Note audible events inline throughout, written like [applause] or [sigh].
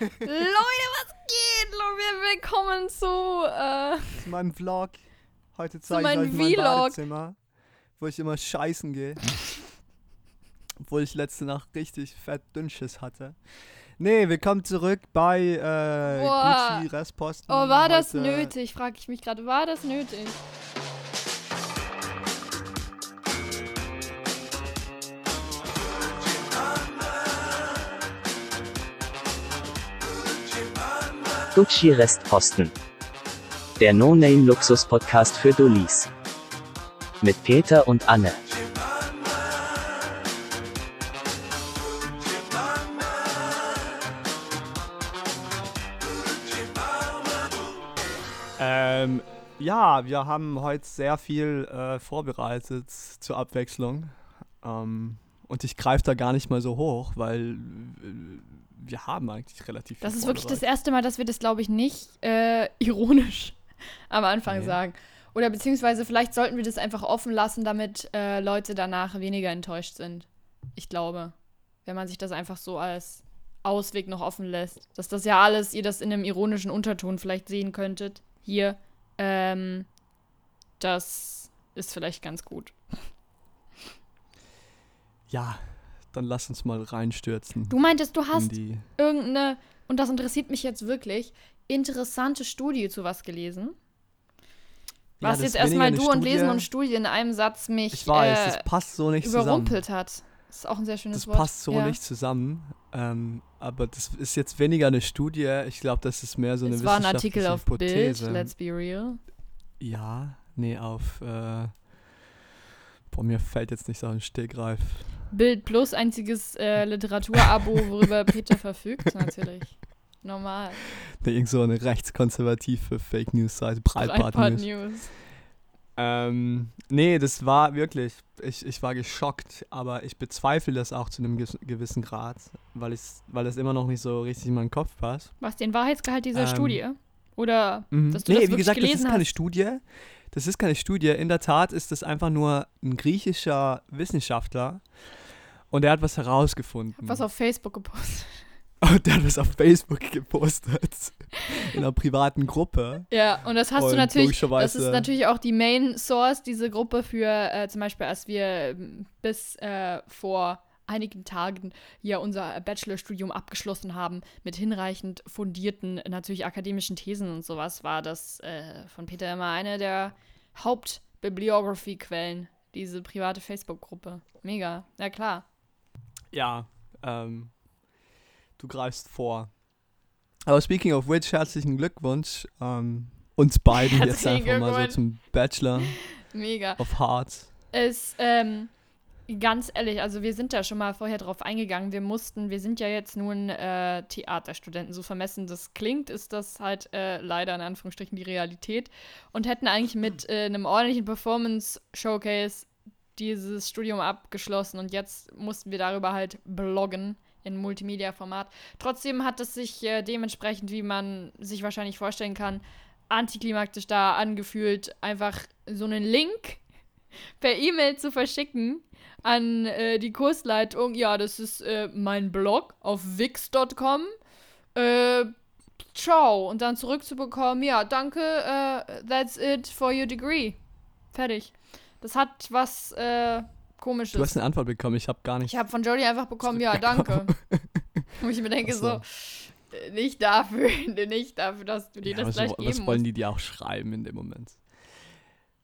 Leute, was geht? Wir willkommen zu, äh, zu meinem Vlog. Heute zeige ich euch mein Vlog. Badezimmer, wo ich immer scheißen gehe. Obwohl ich letzte Nacht richtig fett Dünnschiss hatte. Nee, willkommen zurück bei äh. Gucci Restposten. oh, war das Heute- nötig? Frage ich mich gerade, war das nötig? Gucci Restposten. Der No-Name-Luxus-Podcast für Dullis. Mit Peter und Anne. Ähm, ja, wir haben heute sehr viel äh, vorbereitet zur Abwechslung. Ähm, und ich greife da gar nicht mal so hoch, weil äh, wir haben eigentlich relativ viel Das ist wirklich das erste Mal, dass wir das, glaube ich, nicht äh, [laughs] ironisch am Anfang Nee. sagen. Oder beziehungsweise vielleicht sollten wir das einfach offen lassen, damit äh, Leute danach weniger enttäuscht sind. Ich glaube. Wenn man sich das einfach so als Ausweg noch offen lässt. Dass das ja alles, ihr das in einem ironischen Unterton vielleicht sehen könntet. Hier. Ähm, das ist vielleicht ganz gut. Ja, dann lass uns mal reinstürzen. Du meintest, du hast irgendeine, und das interessiert mich jetzt wirklich, interessante Studie zu was gelesen? Ja, Was das jetzt erstmal du und Lesen Studie. und Studie in einem Satz mich Ich weiß, äh, das passt so nicht zusammen. überrumpelt hat. Das ist auch ein sehr schönes Das Wort. passt so ja. nicht zusammen. Ähm, aber das ist jetzt weniger eine Studie. Ich glaube, das ist mehr so eine es war ein Artikel auf Bild, Hypothese. let's be real. ja, nee, auf. Äh, boah, mir fällt jetzt nicht so ein Stegreif. Bild plus einziges äh, Literaturabo, worüber [laughs] Peter verfügt, natürlich. Normal. Irgend so eine rechtskonservative Fake News-Seite. Breitbart Breitbart News. News. Ähm, nee, das war wirklich. Ich, ich war geschockt, aber ich bezweifle das auch zu einem gewissen Grad, weil, ich's, weil es immer noch nicht so richtig in meinen Kopf passt. Was, den Wahrheitsgehalt dieser Ähm, Studie? Oder Mhm. dass du nee, das wie gesagt, das ist keine hast? Studie. Das ist keine Studie. In der Tat ist das einfach nur ein griechischer Wissenschaftler und der hat was herausgefunden. Hab was auf Facebook gepostet. und der hat was auf Facebook gepostet. In einer privaten Gruppe. Ja, und das hast du Und natürlich, das ist natürlich auch die Main Source, diese Gruppe für äh, zum Beispiel, als wir ähm, bis äh, vor einigen Tagen ja unser Bachelorstudium abgeschlossen haben mit hinreichend fundierten, natürlich akademischen Thesen und sowas, war das äh, von Peter immer eine der Hauptbibliography-Quellen, diese private Facebook-Gruppe. Mega, ja klar. Ja, ähm, du greifst vor. Aber speaking of which, herzlichen Glückwunsch ähm, uns beiden jetzt einfach mal so zum Bachelor [laughs] Mega. of Hearts. ist, ähm, ganz ehrlich, also wir sind da schon mal vorher drauf eingegangen. Wir mussten, wir sind ja jetzt nun äh, Theaterstudenten. So vermessen das klingt, ist das halt äh, leider in Anführungsstrichen die Realität. Und hätten eigentlich mit äh, einem ordentlichen Performance-Showcase dieses Studium abgeschlossen und jetzt mussten wir darüber halt bloggen in Multimedia-Format. Trotzdem hat es sich äh, dementsprechend, wie man sich wahrscheinlich vorstellen kann, antiklimaktisch da angefühlt, einfach so einen Link [laughs] per E-Mail zu verschicken an äh, die Kursleitung. Ja, das ist äh, mein Blog auf wix.com. Äh, ciao. Und dann zurückzubekommen, ja, danke, äh, that's it for your degree. Fertig. Das hat was äh, komisches. Du hast eine Antwort bekommen, ich habe gar nicht. Ich habe von Jodie einfach bekommen, ja, danke. [laughs] Wo ich mir denke, so. so, äh, nicht dafür, [laughs] nicht dafür, dass du dir ja, das was, gleich was geben wollen musst. die dir auch schreiben in dem Moment?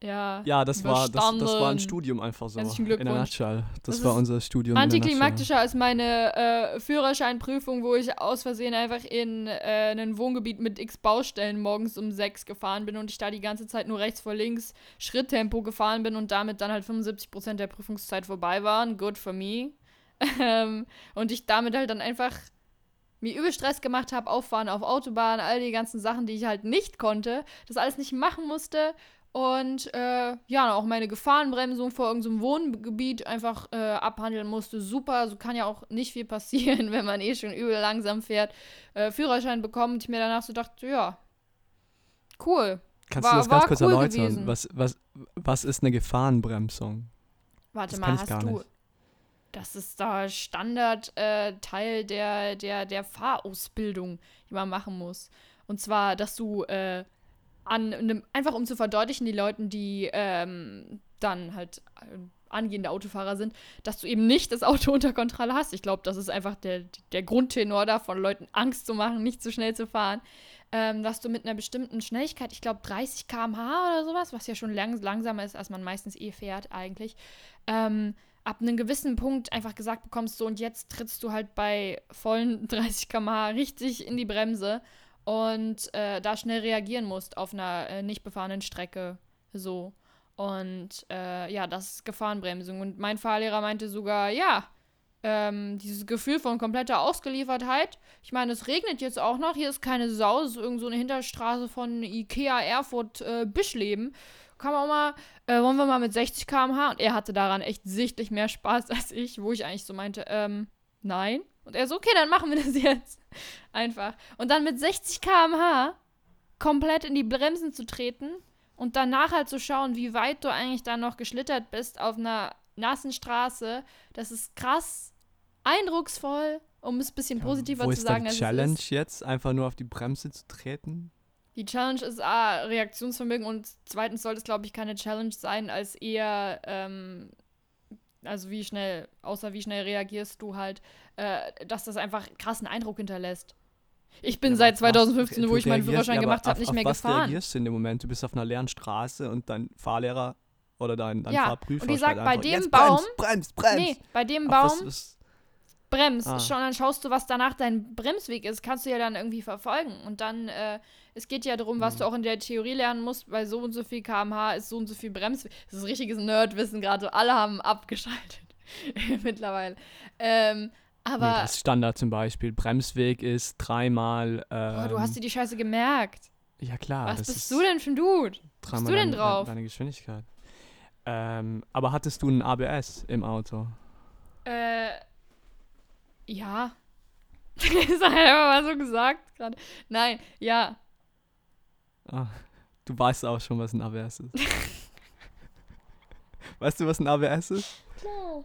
Ja. Ja, das war, das, das war ein. Studium einfach so. Herzlichen In a Glückwunsch. nutshell. Das, Das war unser Studium. in. Antiklimaktischer als meine äh, Führerscheinprüfung, wo ich aus Versehen einfach in äh, ein Wohngebiet mit x Baustellen morgens um sechs gefahren bin und ich da die ganze Zeit nur rechts vor links Schritttempo gefahren bin und damit dann halt 75% der Prüfungszeit vorbei waren. Good for me. [laughs] ähm, und ich damit halt dann einfach mir übel Stress gemacht habe, auffahren auf Autobahn, all die ganzen Sachen, die ich halt nicht konnte, das alles nicht machen musste und äh, ja, auch meine Gefahrenbremsung vor irgendeinem Wohngebiet einfach äh, abhandeln musste. Super, so kann ja auch nicht viel passieren, [laughs] wenn man eh schon übel langsam fährt. Äh, Führerschein bekommen und ich mir danach so dachte, ja, cool. Kannst war- du das ganz kurz cool erläutern? gewesen. Was, was, was ist eine Gefahrenbremsung? Warte Das mal, hast gar du. nicht. das ist da Standardteil äh, Teil der, der, der Fahrausbildung, die man machen muss. Und zwar, dass du äh, an einem, einfach um zu verdeutlichen, die Leuten, die ähm, dann halt äh, angehende Autofahrer sind, dass du eben nicht das Auto [laughs] unter Kontrolle hast. Ich glaube, das ist einfach der, der Grundtenor davon, Leuten Angst zu machen, nicht zu schnell zu fahren. Ähm, dass du mit einer bestimmten Schnelligkeit, ich glaube 30 km/h oder sowas, was ja schon lang, langsamer ist, als man meistens eh fährt eigentlich, ähm, ab einem gewissen Punkt einfach gesagt bekommst, so und jetzt trittst du halt bei vollen [laughs] 30 km/h richtig in die Bremse und äh, da schnell reagieren musst auf einer äh, nicht befahrenen Strecke. So. Und äh, ja, das ist Gefahrenbremsung. Und mein Fahrlehrer meinte sogar, ja, ähm, dieses Gefühl von kompletter Ausgeliefertheit. Ich meine, es regnet jetzt auch noch. Hier ist keine Sau. Es ist irgend so eine Hinterstraße von Ikea Erfurt äh, Bischleben. Kann man auch mal, äh, wollen wir mal mit 60 km/h? Und er hatte daran echt sichtlich mehr Spaß [laughs] als ich, wo ich eigentlich so meinte, ähm, nein. Und er so, okay, dann machen wir das [laughs] jetzt. Einfach. Und dann mit 60 km/h komplett in die Bremsen zu treten und danach halt zu schauen, wie weit du eigentlich da noch geschlittert bist auf einer nassen Straße, das ist krass eindrucksvoll, um es ein bisschen positiver Wo zu ist sagen. die als Challenge es ist. jetzt? Einfach nur auf die Bremse zu treten? Die Challenge ist A, Reaktionsvermögen und zweitens sollte es, glaube ich, keine Challenge sein, als eher, ähm, also wie schnell, außer wie schnell reagierst du halt, äh, dass das einfach krassen Eindruck hinterlässt. Ich bin Ja, seit aber was- 2015, wo ich meinen Führerschein ja, gemacht habe, auf- nicht auf mehr was gefahren. reagierst du in dem Moment? Du bist auf einer leeren Straße und dein Fahrlehrer oder dein, dein Ja, Fahrprüfer und die sagt, bei einfach, dem Baum- Bremst, bremst, bremst. Nee, bei dem Auf Baum was- was- bremst. Ah. Schon, dann schaust du, was danach dein Bremsweg ist, kannst du ja dann irgendwie verfolgen. Und dann, äh, es geht ja darum, Mhm. was du auch in der Theorie lernen musst, bei so und so viel kmh ist so und so viel Bremsweg. Das ist richtiges Nerdwissen gerade. Alle haben abgeschaltet [laughs] mittlerweile. Ähm, Nee, aber das ist Standard zum Beispiel. Bremsweg ist dreimal. Ähm, oh, du hast dir die Scheiße gemerkt. Ja, klar. was das bist ist du denn für ein Dude? dreimal du denn drauf? Deine Geschwindigkeit. Ähm, aber hattest du ein ABS im Auto? Äh, ja. [laughs] das hat er mal so gesagt gerade. Nein, ja. Ah, du weißt auch schon, was ein ABS ist. [laughs] weißt du, was ein ABS ist? Klar.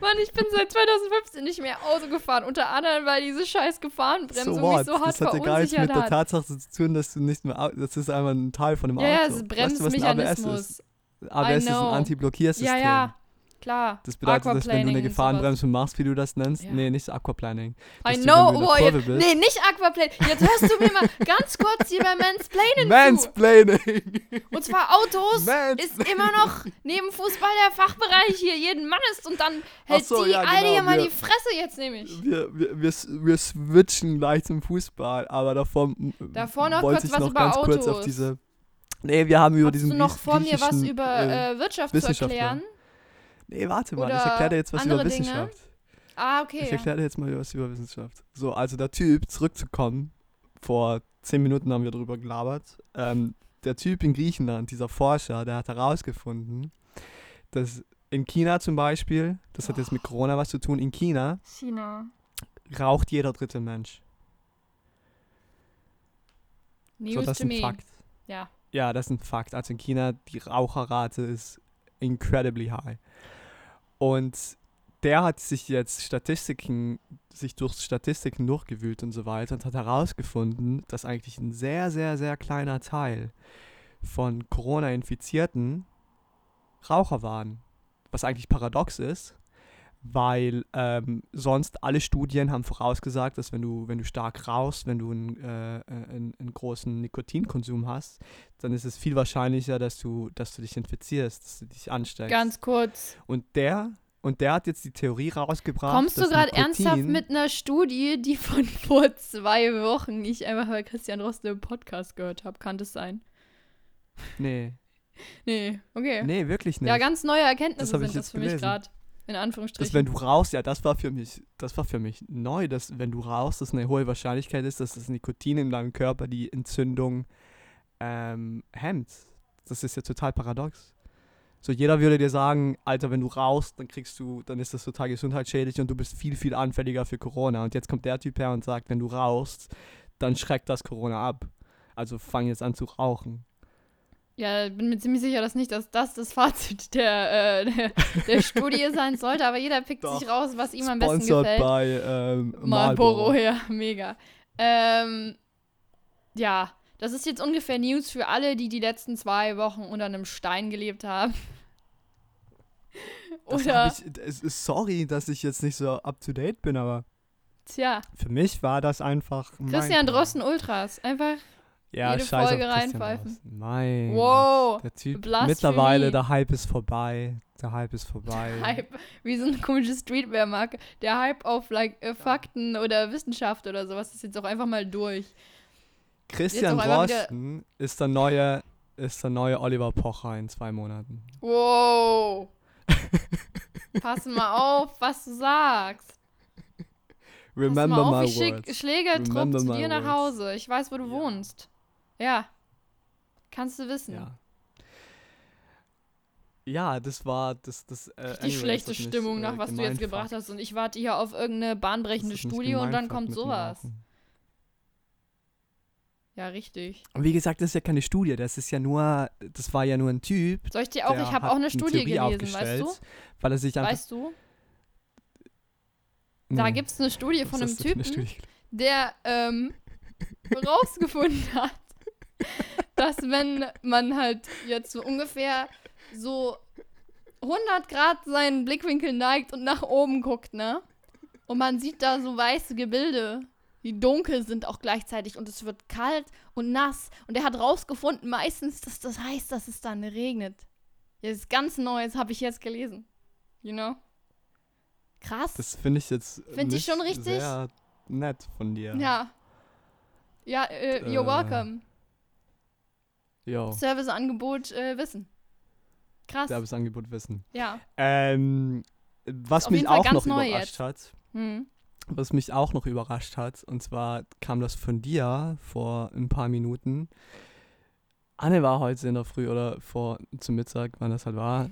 Mann, ich bin seit 2015 nicht mehr Auto gefahren. Unter anderem, weil diese scheiß Gefahrenbremsung so mich so hart das hat ja gar nichts mit der. Tatsache zu tun, dass du nicht mehr. Das ist einfach ein Teil von dem Ja, ja, Auto. es ist weißt du, was ein ABS ist? ABS ist ein. Anti-Blockiersystem. Ja, ja, klar. Das bedeutet, dass wenn du Aquaplaning eine Gefahrenbremse machst, wie du das nennst, Ja. nee, nicht Aquaplaning. I know, jetzt, bist- nee, nicht Aquaplane. Jetzt hörst du mir mal [laughs] ganz kurz hier bei Mansplaining zu. Mansplaining! Und zwar Autos ist immer noch neben Fußball der Fachbereich hier jeden Mann ist und dann hält so, die ja, genau, hier mal die Fresse jetzt nämlich. Wir, wir, wir, wir switchen gleich zum Fußball, aber davor, Davor noch wollte kurz ich was noch über ganz kurz auf Autos. diese. Nee, wir haben über Hast diesen du noch vor mir was über äh, äh, Wirtschaft zu erklären? Nee, warte mal, ich oder erkläre dir jetzt was über andere Dinge? Wissenschaft. Ah, okay. Ich erkläre dir jetzt mal was über Wissenschaft. So, also der Typ, zurückzukommen, vor zehn Minuten haben wir darüber gelabert. Ähm, der Typ in Griechenland, dieser Forscher, der hat herausgefunden, dass in China zum Beispiel, das hat jetzt mit Corona was zu tun, in China China. raucht jeder dritte Mensch. News so, das ist ein me. Fakt. Ja. Ja, das ist ein Fakt. Also in China, die Raucherrate ist incredibly high. Und der hat sich jetzt Statistiken, sich durch Statistiken durchgewühlt und so weiter und hat herausgefunden, dass eigentlich ein sehr, sehr, sehr kleiner Teil von Corona-Infizierten Raucher waren. Was eigentlich paradox ist, weil ähm, sonst alle Studien haben vorausgesagt, dass wenn du, wenn du stark rauchst, wenn du einen, äh, äh, einen, einen großen Nikotinkonsum hast, dann ist es viel wahrscheinlicher, dass du, dass du dich infizierst, dass du dich ansteckst. Ganz kurz. und der und der hat jetzt die Theorie rausgebracht. Kommst du gerade ernsthaft mit einer Studie, die von [laughs] vor zwei Wochen ich einfach bei Christian Roste im Podcast gehört habe? Kann das sein? Nee, Nee, okay. nee, wirklich nicht. Ja, ganz neue Das Erkenntnisse ich sind das für mich gelesen. gerade. In dass Anführungsstrichen. wenn du rauchst, ja, das war für mich, das war für mich neu, dass wenn du rauchst, dass eine hohe Wahrscheinlichkeit ist, dass das Nikotin in deinem Körper die Entzündung ähm, hemmt. Das ist ja total paradox. So, jeder würde dir sagen, Alter, wenn du rauchst, dann kriegst du, dann ist das total gesundheitsschädlich und du bist viel, viel anfälliger für Corona. Und jetzt kommt der Typ her und sagt, wenn du rauchst, dann schreckt das Corona ab. Also fang jetzt an zu rauchen. Ja, bin mir ziemlich sicher, dass nicht, dass das das Fazit der, äh, der, der [laughs] Studie sein sollte, aber jeder pickt Doch. sich raus, was ihm am besten Sponsored gefällt. bei ähm, Marlboro, Marlboro. [laughs] ja, mega. Ähm, ja, das ist jetzt ungefähr News für alle, die die letzten zwei Wochen unter einem Stein gelebt haben. Oder, ich, sorry, dass ich jetzt nicht so up to date bin, aber tja, für mich war das einfach. Christian Drosten Ultras. Einfach, ja, jede scheiß Folge reinpfeifen. Mein. wow, Der Typ. Blasphemie. Mittlerweile, der Hype ist vorbei. Der Hype ist vorbei. Hype, wie so eine komische Streetwear-Marke. Der Hype auf like, äh, Fakten oder Wissenschaft oder sowas ist jetzt auch einfach mal durch. Christian Drosten ist der neue, ist der neue Oliver Pocher in zwei Monaten. Wow. [laughs] Pass mal auf, was du sagst. Remember Pass mal auf, my ich words. Schlägertrupp zu dir nach. Hause. Ich weiß, wo du Ja. wohnst. Ja. Kannst du wissen. Ja. Ja, das war das das äh, Die schlechte das Stimmung nach äh, was du jetzt gebracht hast. Und ich warte hier auf irgendeine bahnbrechende Studie und dann kommt sowas. Ja, richtig. Und wie gesagt, das ist ja keine Studie, das ist ja nur, das war ja nur ein Typ. Soll ich dir auch, ich habe auch eine Studie Theorie gelesen, weißt du? Weil er sich. Weißt du? Da Nee, gibt es eine Studie von einem eine Typen, Studie? der ähm, [laughs] rausgefunden hat, [laughs] dass wenn man halt jetzt so ungefähr so 100 Grad seinen Blickwinkel neigt und nach oben guckt, ne? Und man sieht da so weiße Gebilde, die dunkel sind auch gleichzeitig und es wird kalt und nass. Und er hat rausgefunden meistens, dass das heißt, dass es dann regnet. Das ist ganz Neues, habe ich jetzt gelesen. You know? Krass. Das finde ich jetzt Find ich schon richtig. sehr nett von dir. Ja. Ja, äh, you're Äh. welcome. Jo, Serviceangebot äh, Wissen. Krass. derbes Angebot wissen. Ja. Ähm, was mich auch noch überrascht jetzt. hat, Hm. was mich auch noch überrascht hat, und zwar kam das von dir vor ein paar Minuten. Anne war heute in der Früh oder vor zum Mittag, wann das halt war,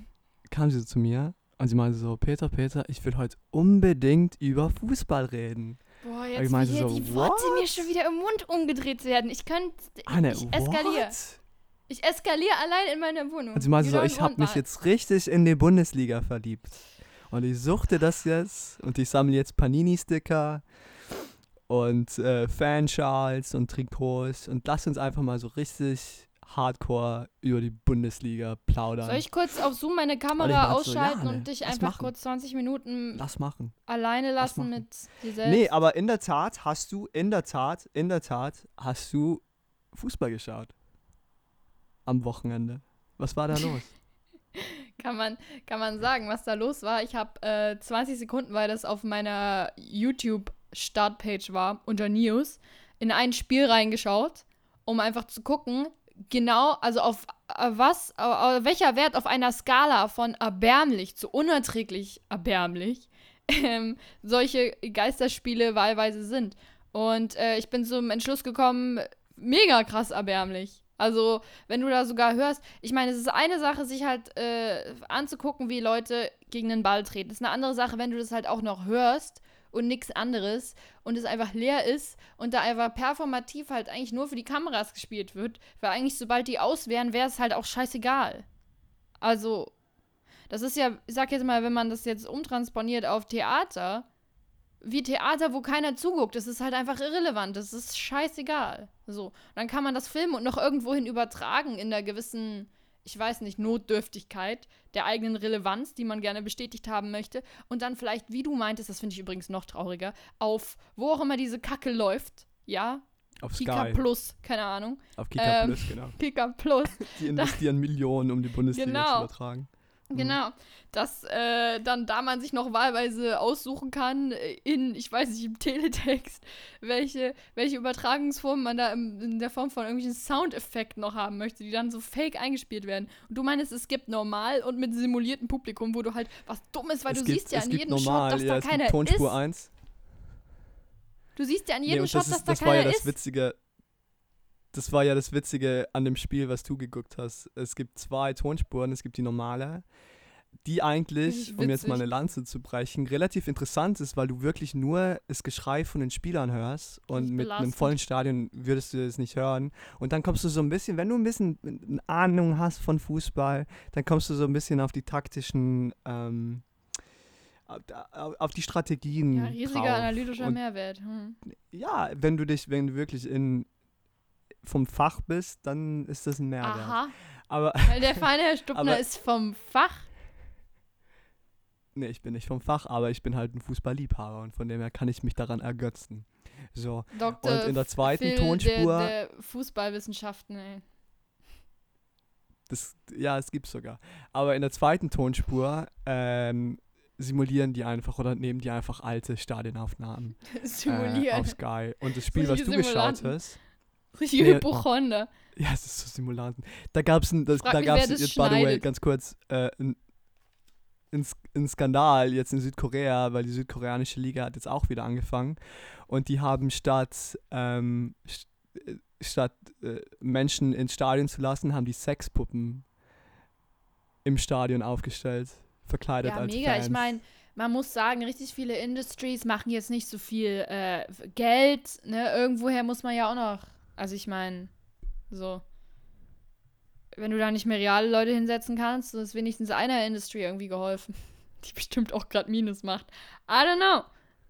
kam sie so zu mir und sie meinte so, Peter, Peter, ich will heute unbedingt über Fußball reden. Boah, ich jetzt meinte wie hier so, die Worte what? mir schon wieder im Mund umgedreht werden. Ich könnte. Anne, ich eskaliere. what? Ich eskaliere allein in meiner Wohnung. Und sie meinte so, ich habe mich jetzt richtig in die Bundesliga verliebt. Und ich suchte das jetzt und ich sammle jetzt Panini-Sticker und äh, Fanschals und Trikots und lass uns einfach mal so richtig hardcore über die Bundesliga plaudern. Soll ich kurz auf Zoom meine Kamera meinte so, ja, ausschalten ne, und dich lass einfach machen. kurz 20 Minuten Lass machen. alleine lass lassen machen. mit dir selbst? Nee, aber in der Tat hast du, in der Tat, in der Tat hast du Fußball geschaut. Am Wochenende. Was war da los? [laughs] Kann man, kann man sagen, was da los war? Ich habe äh, 20 Sekunden, weil das auf meiner YouTube-Startpage war, unter News, in ein Spiel reingeschaut, um einfach zu gucken, genau, also auf äh, was, äh, äh, welcher Wert auf einer Skala von erbärmlich zu unerträglich erbärmlich [laughs] ähm, solche Geisterspiele wahlweise sind. Und äh, ich bin zum Entschluss gekommen, mega krass erbärmlich. Also, wenn du da sogar hörst, ich meine, es ist eine Sache, sich halt äh, anzugucken, wie Leute gegen den Ball treten. Es ist eine andere Sache, wenn du das halt auch noch hörst und nichts anderes und es einfach leer ist und da einfach performativ halt eigentlich nur für die Kameras gespielt wird, weil eigentlich sobald die aus wären, wäre es halt auch scheißegal. Also, das ist ja, ich sag jetzt mal, wenn man das jetzt umtransponiert auf Theater, wie Theater, wo keiner zuguckt, das ist halt einfach irrelevant, das ist scheißegal. So, dann kann man das filmen und noch irgendwohin übertragen in einer gewissen, ich weiß nicht, Notdürftigkeit der eigenen Relevanz, die man gerne bestätigt haben möchte. Und dann vielleicht, wie du meintest, das finde ich übrigens noch trauriger, auf wo auch immer diese Kacke läuft, ja, Auf Kika Sky. Plus, keine Ahnung, Auf Kika Ähm, Plus, genau. [laughs] Kika Plus, Die investieren Millionen, um die Bundesliga Genau. zu übertragen. Mhm. Genau, dass äh, dann da man sich noch wahlweise aussuchen kann, äh, in, ich weiß nicht, im Teletext, [laughs] welche, welche Übertragungsform man da im, in der Form von irgendwelchen Soundeffekten noch haben möchte, die dann so fake eingespielt werden. Und du meinst, es gibt normal und mit simuliertem Publikum, wo du halt was Dummes, weil es du gibt, siehst ja an jedem normal, Shot, dass ja, da es keiner gibt Tonspur ist. 1. Du siehst ja an Nee, jedem und Shot, das, dass ist, da das war ja keiner das ist. Witzige. Das war ja das Witzige an dem Spiel, was du geguckt hast. Es gibt zwei Tonspuren. Es gibt die normale. die eigentlich, um jetzt mal eine Lanze zu brechen, relativ interessant ist, weil du wirklich nur das Geschrei von den Spielern hörst und mit einem vollen Stadion würdest du es nicht hören. Und dann kommst du so ein bisschen, wenn du ein bisschen eine Ahnung hast von Fußball, dann kommst du so ein bisschen auf die taktischen, ähm, auf- auf die Strategien. Ja, riesiger drauf. analytischer Und Mehrwert. Hm. ja, wenn du dich, wenn du wirklich in vom Fach bist, dann ist das ein Mehrwert. Aha, Aber weil der feine Herr Aber- ist vom Fach. nee, ich bin nicht vom Fach, aber ich bin halt ein Fußballliebhaber und von dem her kann ich mich daran ergötzen. So, Dr. und in der zweiten Phil Tonspur, Der, der Fußballwissenschaften, ey. das, ja, es gibt's sogar. Aber in der zweiten Tonspur ähm, simulieren die einfach oder nehmen die einfach alte Stadionaufnahmen [laughs] äh, Simulieren. auf Sky. Und das Spiel, was du geschaut hast, [laughs] Richtige nee, Hypochonder. ja, es ist so Simulanten. Da das, Frag da das jetzt, by the way, ganz kurz, äh, ein, ein Skandal jetzt in Südkorea, weil die südkoreanische Liga hat jetzt auch wieder angefangen und die haben statt ähm, st äh, statt äh, Menschen ins Stadion zu lassen, haben die Sexpuppen im Stadion aufgestellt, verkleidet Ja, als mega. Fans. Ich meine, man muss sagen, richtig viele Industries machen jetzt nicht so viel äh, Geld. Ne? Irgendwoher muss man ja auch noch. Also ich meine, so. Wenn du da nicht mehr reale Leute hinsetzen kannst, ist wenigstens einer Industry irgendwie geholfen. [laughs] Die bestimmt auch gerade Minus macht. I don't know.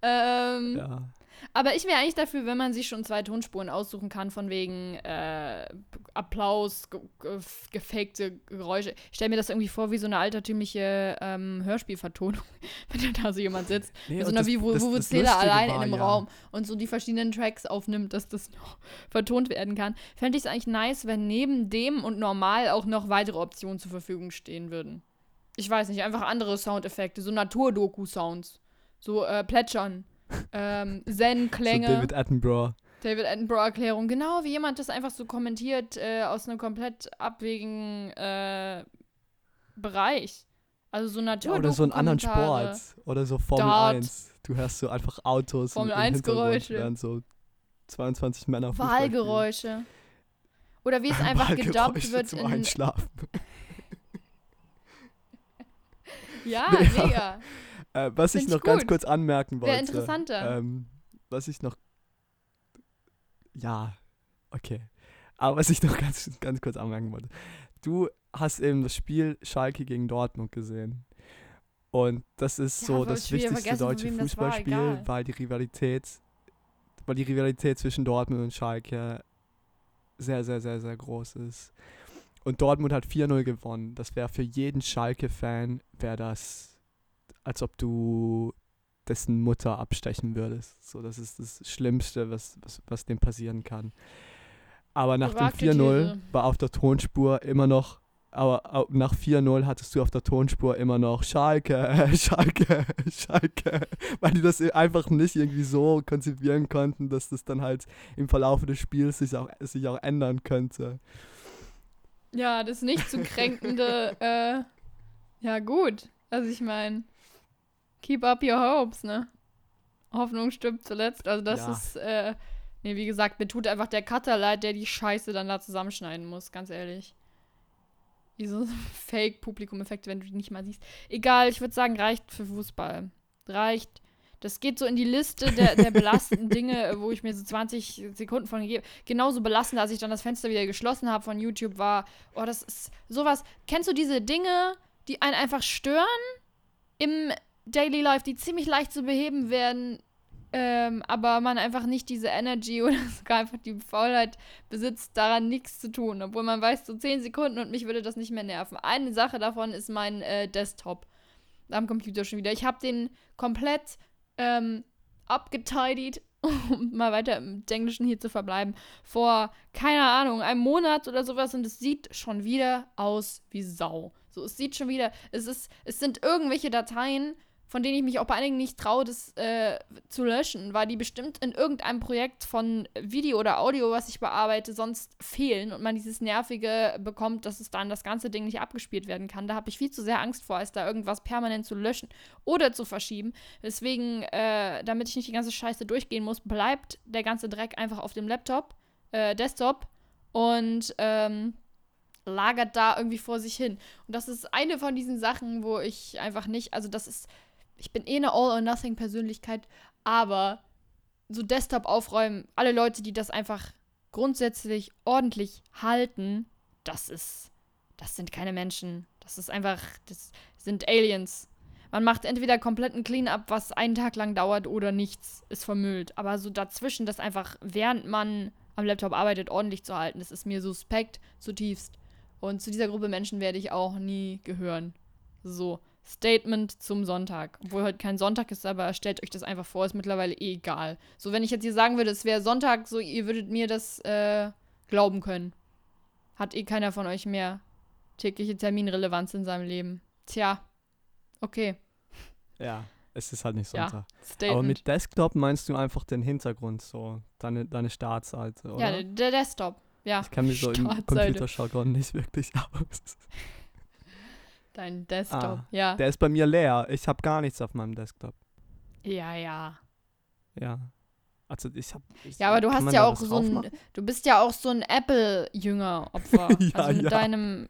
Ähm, ja. Aber ich wäre eigentlich dafür, wenn man sich schon zwei Tonspuren aussuchen kann, von wegen äh, Applaus, ge ge gefakte Geräusche. Ich stelle mir das irgendwie vor wie so eine altertümliche ähm, Hörspielvertonung, [laughs] wenn da so jemand sitzt. Nee, mit so einer wie das Zähler Lustige allein in war einem ja- Raum und so die verschiedenen Tracks aufnimmt, dass das [laughs] noch vertont werden kann. Fände ich es eigentlich nice, wenn neben dem und normal auch noch weitere Optionen zur Verfügung stehen würden. Ich weiß nicht, einfach andere Soundeffekte, so Naturdoku-Sounds. So äh, Plätschern. Ähm, Zen-Klänge. So David Attenborough. David Attenborough-Erklärung, genau wie jemand das einfach so kommentiert äh, aus einem komplett abwegigen äh, Bereich. Also so Ja, Natur. oder so einen anderen. Sport. Oder so Formel Dart. 1. Du hörst so einfach Autos Formel im, im 1 Hintergrund, Geräusche. während so 22 Männer. Wahlgeräusche. Oder wie es einfach gedubbt wird zum in. Einschlafen. [laughs] Ja, Nee, mega. Äh, was ich Find ich noch ganz gut. kurz anmerken wollte. Wäre interessanter. Ähm, was ich noch. Ja, okay. Aber was ich noch [laughs] ganz, ganz kurz anmerken wollte. Du hast eben das Spiel Schalke gegen Dortmund gesehen. Und das ist Ja, so das ich wichtigste deutsche war, Fußballspiel, egal. weil die Rivalität, weil die Rivalität zwischen Dortmund und Schalke sehr, sehr, sehr, sehr groß ist. Und Dortmund hat 4-0 gewonnen. Das wäre für jeden Schalke-Fan, wäre das, als ob du dessen Mutter abstechen würdest. So, das ist das Schlimmste, was, was, was dem passieren kann. Aber nach Gewagte dem 4-0 These. war auf der Tonspur immer noch, aber nach 4-0 hattest du auf der Tonspur immer noch Schalke, [laughs] Schalke, [laughs] Schalke, weil die das einfach nicht irgendwie so konzipieren konnten, dass das dann halt im Verlauf des Spiels sich auch, sich auch ändern könnte. Ja, das nicht zu kränkende. [laughs] äh, ja, gut. Also, ich meine, keep up your hopes, ne? Hoffnung stirbt zuletzt. Also, das Ja. ist. Äh, nee, wie gesagt, mir tut einfach der Cutter leid, der die Scheiße dann da zusammenschneiden muss, ganz ehrlich. Diese [laughs] Fake-Publikum-Effekte, wenn du die nicht mal siehst. Egal, ich würde sagen, reicht für Fußball. Reicht. Das geht so in die Liste der, der belastenden [laughs] Dinge, wo ich mir so 20 Sekunden von gebe. Genauso belastend, als ich dann das Fenster wieder geschlossen habe von YouTube, war, oh, das ist sowas. Kennst du diese Dinge, die einen einfach stören im Daily Life, die ziemlich leicht zu beheben werden, ähm, aber man einfach nicht diese Energy [laughs] oder sogar einfach die Faulheit besitzt, daran nichts zu tun, obwohl man weiß, so 10 Sekunden und mich würde das nicht mehr nerven. Eine Sache davon ist mein äh, Desktop am Computer schon wieder. Ich habe den komplett ähm, [laughs] um mal weiter im Englischen hier zu verbleiben, vor, keine Ahnung, einem Monat oder sowas und es sieht schon wieder aus wie Sau. So, es sieht schon wieder, es ist, es sind irgendwelche Dateien, von denen ich mich auch bei einigen nicht traue, das äh, zu löschen, weil die bestimmt in irgendeinem Projekt von Video oder Audio, was ich bearbeite, sonst fehlen und man dieses Nervige bekommt, dass es dann das ganze Ding nicht abgespielt werden kann. Da habe ich viel zu sehr Angst vor, als da irgendwas permanent zu löschen oder zu verschieben. Deswegen, äh, damit ich nicht die ganze Scheiße durchgehen muss, bleibt der ganze Dreck einfach auf dem Laptop, äh, Desktop und ähm, lagert da irgendwie vor sich hin. Und das ist eine von diesen Sachen, wo ich einfach nicht, also das ist, ich bin eh eine All-or-Nothing-Persönlichkeit, aber so Desktop aufräumen, alle Leute, die das einfach grundsätzlich ordentlich halten, das ist, das sind keine Menschen. Das ist einfach, das sind Aliens. Man macht entweder kompletten Clean-up, was einen Tag lang dauert, oder nichts ist vermüllt. Aber so dazwischen, das einfach, während man am Laptop arbeitet, ordentlich zu halten, das ist mir suspekt zutiefst. Und zu dieser Gruppe Menschen werde ich auch nie gehören. So, Statement zum Sonntag. Obwohl heute kein Sonntag ist, aber stellt euch das einfach vor, ist mittlerweile eh egal. So, wenn ich jetzt hier sagen würde, es wäre Sonntag, so, ihr würdet mir das äh, glauben können. Hat eh keiner von euch mehr tägliche Terminrelevanz in seinem Leben. Tja, okay. Ja, es ist halt nicht Ja, Sonntag. Statement. Aber mit Desktop meinst du einfach den Hintergrund, so deine, deine Startseite, oder? ja, der, Desktop. Ja, ich kann mich so im. Computerjargon nicht wirklich [laughs] aus. Dein Desktop. Ah, ja. Der ist bei mir leer. Ich habe gar nichts auf meinem Desktop. ja, ja. Ja. Also ich habe. Ja, aber du hast ja auch so ein, du bist ja auch so ein Apple-Jünger-Opfer. [laughs] Ja, also mit ja. deinem,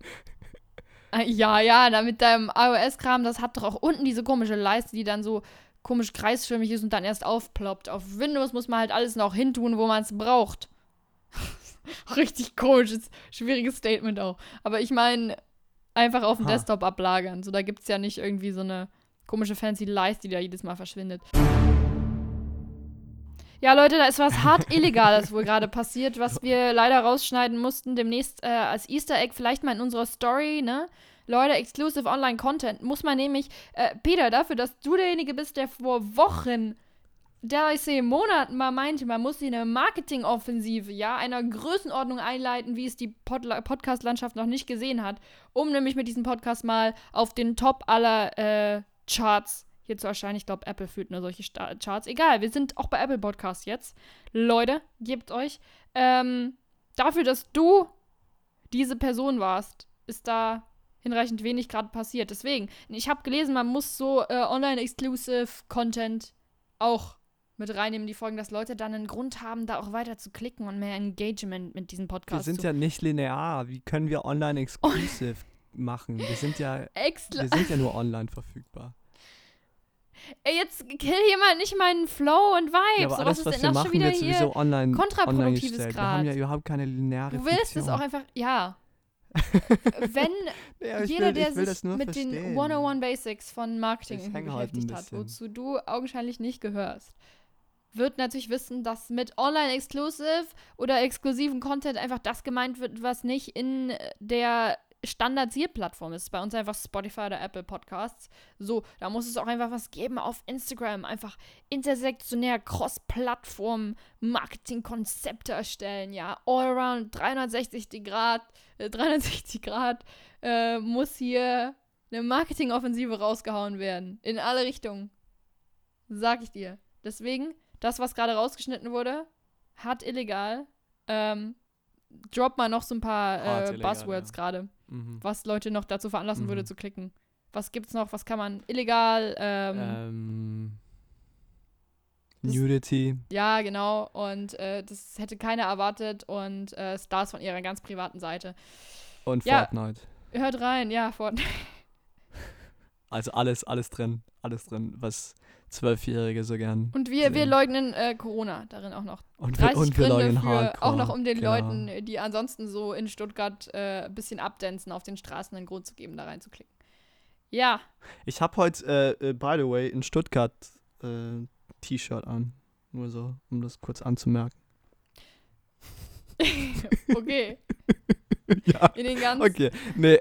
Äh, ja, ja, da mit deinem iOS-Kram, das hat doch auch unten diese komische Leiste, die dann so komisch kreisförmig ist und dann erst aufploppt. Auf Windows muss man halt alles noch hintun, wo man es braucht. [laughs] Richtig komisches, schwieriges Statement auch. Aber ich meine, einfach auf dem Ha. Desktop ablagern. So, da gibt es ja nicht irgendwie so eine komische fancy Leiste, die da jedes Mal verschwindet. Ja, Leute, da ist was hart [laughs] Illegales wohl gerade passiert, was wir leider rausschneiden mussten. Demnächst äh, als Easter Egg vielleicht mal in unserer Story, ne? Leute, Exclusive Online Content muss man nämlich, äh, Peter, dafür, dass du derjenige bist, der vor Wochen, der ich sehe, Monaten mal meinte, man muss eine Marketingoffensive, ja, einer Größenordnung einleiten, wie es die Pod Podcast-Landschaft noch nicht gesehen hat, um nämlich mit diesem Podcast mal auf den Top aller äh, Charts hier zu erscheinen. Ich glaube, Apple führt nur solche Sta Charts. Egal, wir sind auch bei Apple Podcasts jetzt. Leute, gebt euch. Ähm, dafür, dass du diese Person warst, ist da hinreichend wenig gerade passiert. Deswegen, ich habe gelesen, man muss so äh, Online-Exclusive Content auch mit reinnehmen, in die Folgen, dass Leute dann einen Grund haben, da auch weiter zu klicken und mehr Engagement mit diesem Wir Podcast sind zu ja nicht linear. Wie können wir online exclusive [laughs] machen? Wir sind ja, Extra. wir sind ja nur online verfügbar. Ey, jetzt kill hier mal nicht meinen Flow und Vibes. Ja, aber alles, was was ist wir denn das schon machen, wieder hier? sowieso online, online kontraproduktives gestellt. Wir haben ja überhaupt keine lineare Du willst es Fiktion. auch einfach, ja. [laughs] Wenn Ja, jeder, will, der sich mit den verstehen. 101 Basics von Marketing halt beschäftigt hat, wozu du augenscheinlich nicht gehörst, wird natürlich wissen, dass mit Online-Exclusive oder exklusiven Content einfach das gemeint wird, was nicht in der Standardisierplattform ist. Bei uns einfach Spotify oder Apple Podcasts. So, da muss es auch einfach was geben auf Instagram. Einfach intersektionär Cross-Plattform Marketing-Konzepte erstellen. Ja, all around 360 Grad, äh, 360 Grad äh, muss hier eine Marketingoffensive rausgehauen werden. In alle Richtungen. Sag ich dir. Deswegen, das, was gerade rausgeschnitten wurde, hart illegal. Ähm, drop mal noch so ein paar Hart äh, Buzzwords ja. gerade, Mhm. was Leute noch dazu veranlassen würde Mhm. zu klicken. Was gibt's noch? Was kann man illegal? Ähm, Ähm, Nudity. Ja, genau. Und äh, das hätte keiner erwartet. Und äh, Stars von ihrer ganz privaten Seite. Und Ja. Fortnite. Hört rein, ja, Fortnite. [laughs] Also alles, alles drin. Alles drin, was Zwölfjährige so gern. Und wir, wir leugnen äh, Corona darin auch noch. Und wir, 30 und wir Gründe leugnen für, Hardcore. auch noch um den genau. Leuten, die ansonsten so in Stuttgart äh, ein bisschen abdancen, auf den Straßen einen Grund zu geben, da reinzuklicken. Ja, Ich habe heute, äh, äh, by the way, in Stuttgart äh, T-Shirt an. Nur so, um das kurz anzumerken. [laughs] okay. [laughs] [laughs] ja, In den ganz, okay. Nee.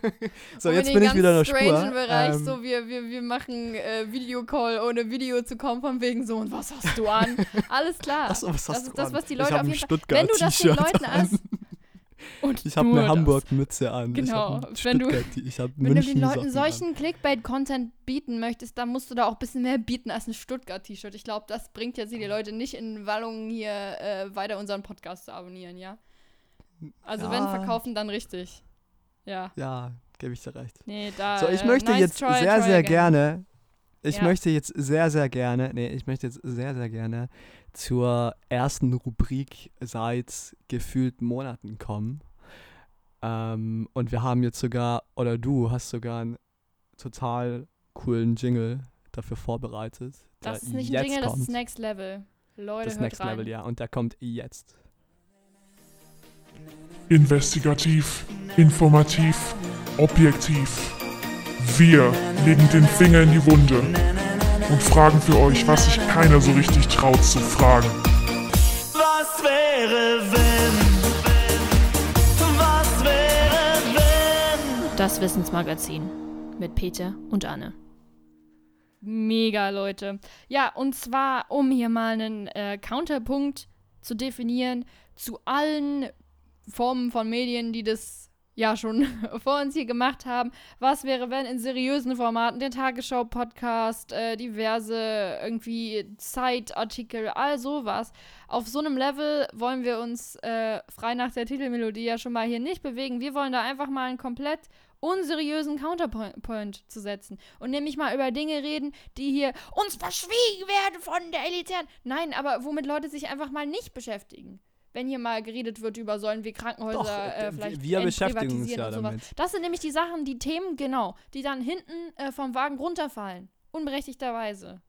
[laughs] so, jetzt in bin ich wieder in der Spur. Bereich, Ähm, so wir, wir, wir machen äh, Videocall, ohne Video zu kommen, von wegen so, und was hast du an? [laughs] Alles klar. Achso, was das hast ist du das, an? was die Leute auf jeden Fall. Wenn du das den Leuten an. Und Ich habe eine das. Hamburg-Mütze an. Genau, wenn du- Wenn du den Leuten solchen Clickbait-Content bieten möchtest, dann musst du da auch ein bisschen mehr bieten als ein Stuttgart-T-Shirt. Ich glaube, das bringt jetzt die Leute nicht in Wallungen, hier äh, weiter unseren Podcast zu abonnieren, ja? Also wenn Ja. verkaufen, dann richtig. Ja. Ja, gebe ich dir recht. Nee, da. So, ich äh, möchte nice jetzt try, sehr, try sehr again. gerne, ich Ja. möchte jetzt sehr, sehr gerne, nee, ich möchte jetzt sehr, sehr gerne zur ersten Rubrik seit gefühlt Monaten kommen. Ähm, und wir haben jetzt sogar, oder du hast sogar einen total coolen Jingle dafür vorbereitet. Das ist nicht ein Jingle, das kommt. ist Next Level. Leute, das hört Next rein. Level, ja. Und der kommt jetzt. Investigativ, informativ, objektiv. Wir legen den Finger in die Wunde und fragen für euch, was sich keiner so richtig traut zu fragen. Was wäre wenn? Was wäre wenn? Das Wissensmagazin mit Peter und Anne. Mega, Leute. Ja, und zwar, um hier mal einen äh, Counterpunkt zu definieren zu allen Formen von Medien, die das ja schon [laughs] vor uns hier gemacht haben. Was wäre, wenn in seriösen Formaten, den Tagesschau-Podcast, äh, diverse irgendwie Zeitartikel, all sowas, auf so einem Level wollen wir uns äh, frei nach der Titelmelodie ja schon mal hier nicht bewegen. Wir wollen da einfach mal einen komplett unseriösen Counterpoint zu setzen und nämlich mal über Dinge reden, die hier uns verschwiegen werden von der elitären. Nein, aber womit Leute sich einfach mal nicht beschäftigen. Wenn hier mal geredet wird über, sollen wir Krankenhäuser Doch, äh, vielleicht wir beschäftigen uns ja und sowas. damit. Das sind nämlich die Sachen, die Themen, genau, die dann hinten äh, vom Wagen runterfallen. Unberechtigterweise.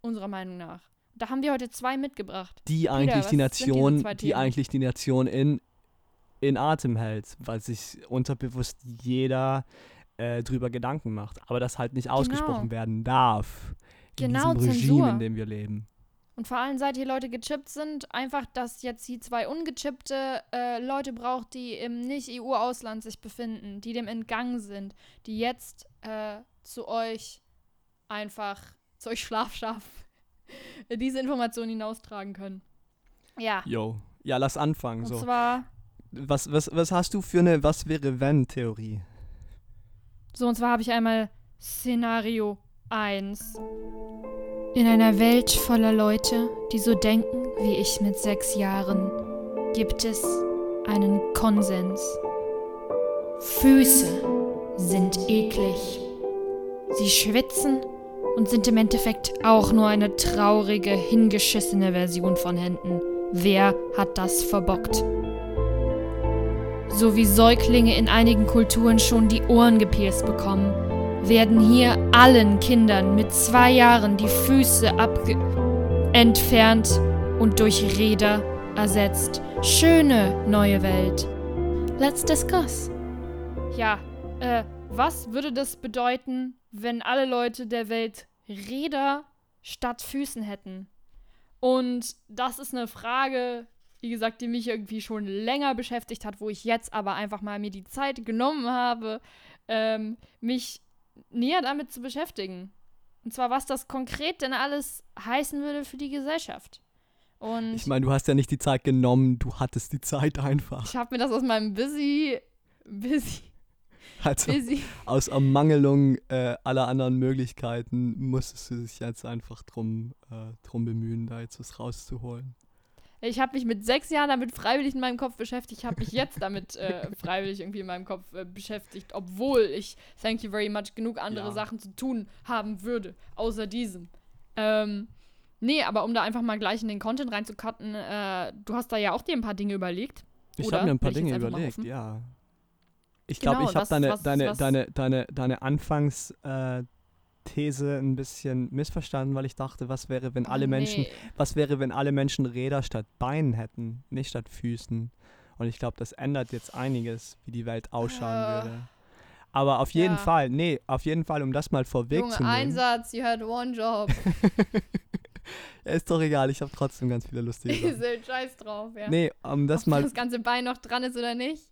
Unserer Meinung nach. Da haben wir heute zwei mitgebracht. Die eigentlich die Nation, die eigentlich die Nation in, in Atem hält, weil sich unterbewusst jeder äh, drüber Gedanken macht, aber das halt nicht ausgesprochen werden darf. Genau, in diesem Regime, Zensur. in dem wir leben. Und vor allem, seit hier Leute gechippt sind, einfach, dass jetzt die zwei ungechippte äh, Leute braucht, die im Nicht-EU-Ausland sich befinden, die dem entgangen sind, die jetzt äh, zu euch einfach, zu euch Schlafschaf, [laughs] diese Informationen hinaustragen können. Ja, Yo. Ja, lass anfangen. und So. zwar, Was, was, was hast du für eine Was wäre wenn Theorie? so und zwar habe ich einmal Szenario 1. In einer Welt voller Leute, die so denken wie ich mit sechs Jahren, gibt es einen Konsens. Füße sind eklig. Sie schwitzen und sind im Endeffekt auch nur eine traurige, hingeschissene Version von Händen. Wer hat das verbockt? So wie Säuglinge in einigen Kulturen schon die Ohren gepierst bekommen, werden hier allen Kindern mit zwei Jahren die Füße entfernt und durch Räder ersetzt. Schöne neue Welt. Let's discuss. Ja, äh, was würde das bedeuten, wenn alle Leute der Welt Räder statt Füßen hätten? Und das ist eine Frage, wie gesagt, die mich irgendwie schon länger beschäftigt hat, wo ich jetzt aber einfach mal mir die Zeit genommen habe, ähm, mich näher damit zu beschäftigen. Und zwar, was das konkret denn alles heißen würde für die Gesellschaft. Und Ich meine, du hast ja nicht die Zeit genommen, du hattest die Zeit einfach. ich habe mir das aus meinem busy, busy, Also busy. aus Ermangelung äh, aller anderen Möglichkeiten musstest du dich jetzt einfach drum, äh, drum bemühen, da jetzt was rauszuholen. Ich habe mich mit sechs Jahren damit freiwillig in meinem Kopf beschäftigt. Ich habe mich jetzt damit äh, [laughs] freiwillig irgendwie in meinem Kopf äh, beschäftigt, obwohl ich, thank you very much, genug andere Ja. Sachen zu tun haben würde, außer diesem. Ähm, nee, aber um da einfach mal gleich in den Content reinzucutten, äh, du hast da ja auch dir ein paar Dinge überlegt. Ich habe mir ein paar Will Dinge überlegt, ja. Ich glaube, Genau, ich habe deine, was- deine, was- deine, deine, deine Anfangsthese äh, These ein bisschen missverstanden, weil ich dachte, was wäre, wenn alle Oh, Menschen, nee. was wäre, wenn alle Menschen Räder statt Beinen hätten, nicht statt Füßen? Und ich glaube, das ändert jetzt einiges, wie die Welt ausschauen Äh, würde. Aber auf jeden ja. Fall, nee, auf jeden Fall, um das mal Junge, vorwegzunehmen. Einsatz, you had one job. [laughs] Ja, ist doch egal, ich habe trotzdem ganz viele lustige [laughs] Sachen. Scheiß drauf, ja. Nee, um das Ob mal, das ganze Bein noch dran ist oder nicht,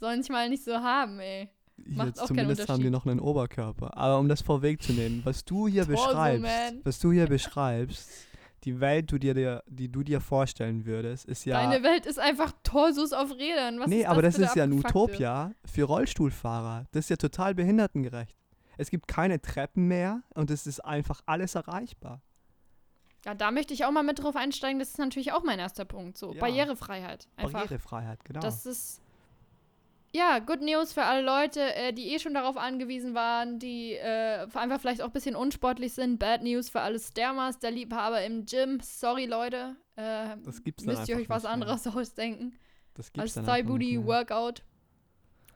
sollen sich mal nicht so haben, ey. Macht jetzt zumindest haben die noch einen Oberkörper. Aber um das vorwegzunehmen, was du hier Torso, beschreibst, man. was du hier beschreibst, die Welt, du dir, dir, die du dir vorstellen würdest, ist ja. Deine Welt ist einfach Torsos auf Rädern. Was nee, ist aber das ist ja ein Utopia für Rollstuhlfahrer. Das ist ja total behindertengerecht. Es gibt keine Treppen mehr und es ist einfach alles erreichbar. Ja, da möchte ich auch mal mit drauf einsteigen. Das ist natürlich auch mein erster Punkt. So, Ja. Barrierefreiheit. Einfach. Barrierefreiheit, genau. Das ist. Ja, good news für alle Leute, äh, die eh schon darauf angewiesen waren, die äh, einfach vielleicht auch ein bisschen unsportlich sind. Bad news für alle Stairmaster-Liebhaber im Gym. Sorry, Leute. Äh, Das gibt's müsst ihr euch was nicht mehr. anderes [laughs] ausdenken. das gibt's Als Thigh Booty. Workout.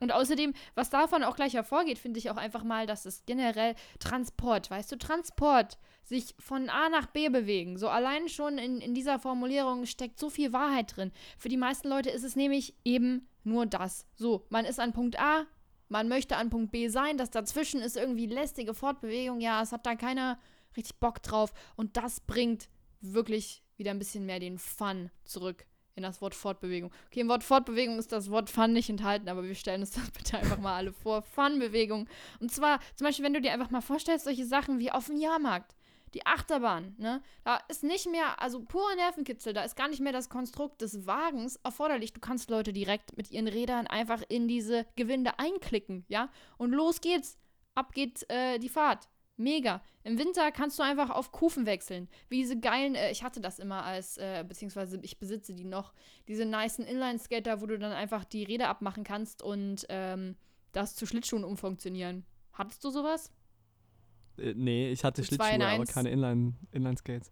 Und außerdem, was davon auch gleich hervorgeht, finde ich auch einfach mal, dass es generell Transport, weißt du, Transport, sich von A nach B bewegen. So allein schon in, in dieser Formulierung steckt so viel Wahrheit drin. Für die meisten Leute ist es nämlich eben nur das. So, man ist an Punkt A, man möchte an Punkt B sein, das dazwischen ist irgendwie lästige Fortbewegung, ja, es hat da keiner richtig Bock drauf. Und das bringt wirklich wieder ein bisschen mehr den Fun zurück in das Wort Fortbewegung. Okay, im Wort Fortbewegung ist das Wort Fun nicht enthalten, aber wir stellen uns das [laughs] bitte einfach mal alle vor. Fun-Bewegung. Und zwar, zum Beispiel, wenn du dir einfach mal vorstellst, solche Sachen wie auf dem Jahrmarkt. Die Achterbahn, ne? Da ist nicht mehr, also purer Nervenkitzel, da ist gar nicht mehr das Konstrukt des Wagens erforderlich. Du kannst Leute direkt mit ihren Rädern einfach in diese Gewinde einklicken, ja? Und los geht's. Ab geht äh, die Fahrt. Mega. Im Winter kannst du einfach auf Kufen wechseln. Wie diese geilen, äh, ich hatte das immer als, äh, beziehungsweise ich besitze die noch, diese nicen Inline-Skater, wo du dann einfach die Räder abmachen kannst und ähm, das zu Schlittschuhen umfunktionieren. Hattest du sowas? Äh, nee, ich hatte So Schlittschuhe, aber keine Inline- Inline-Skates.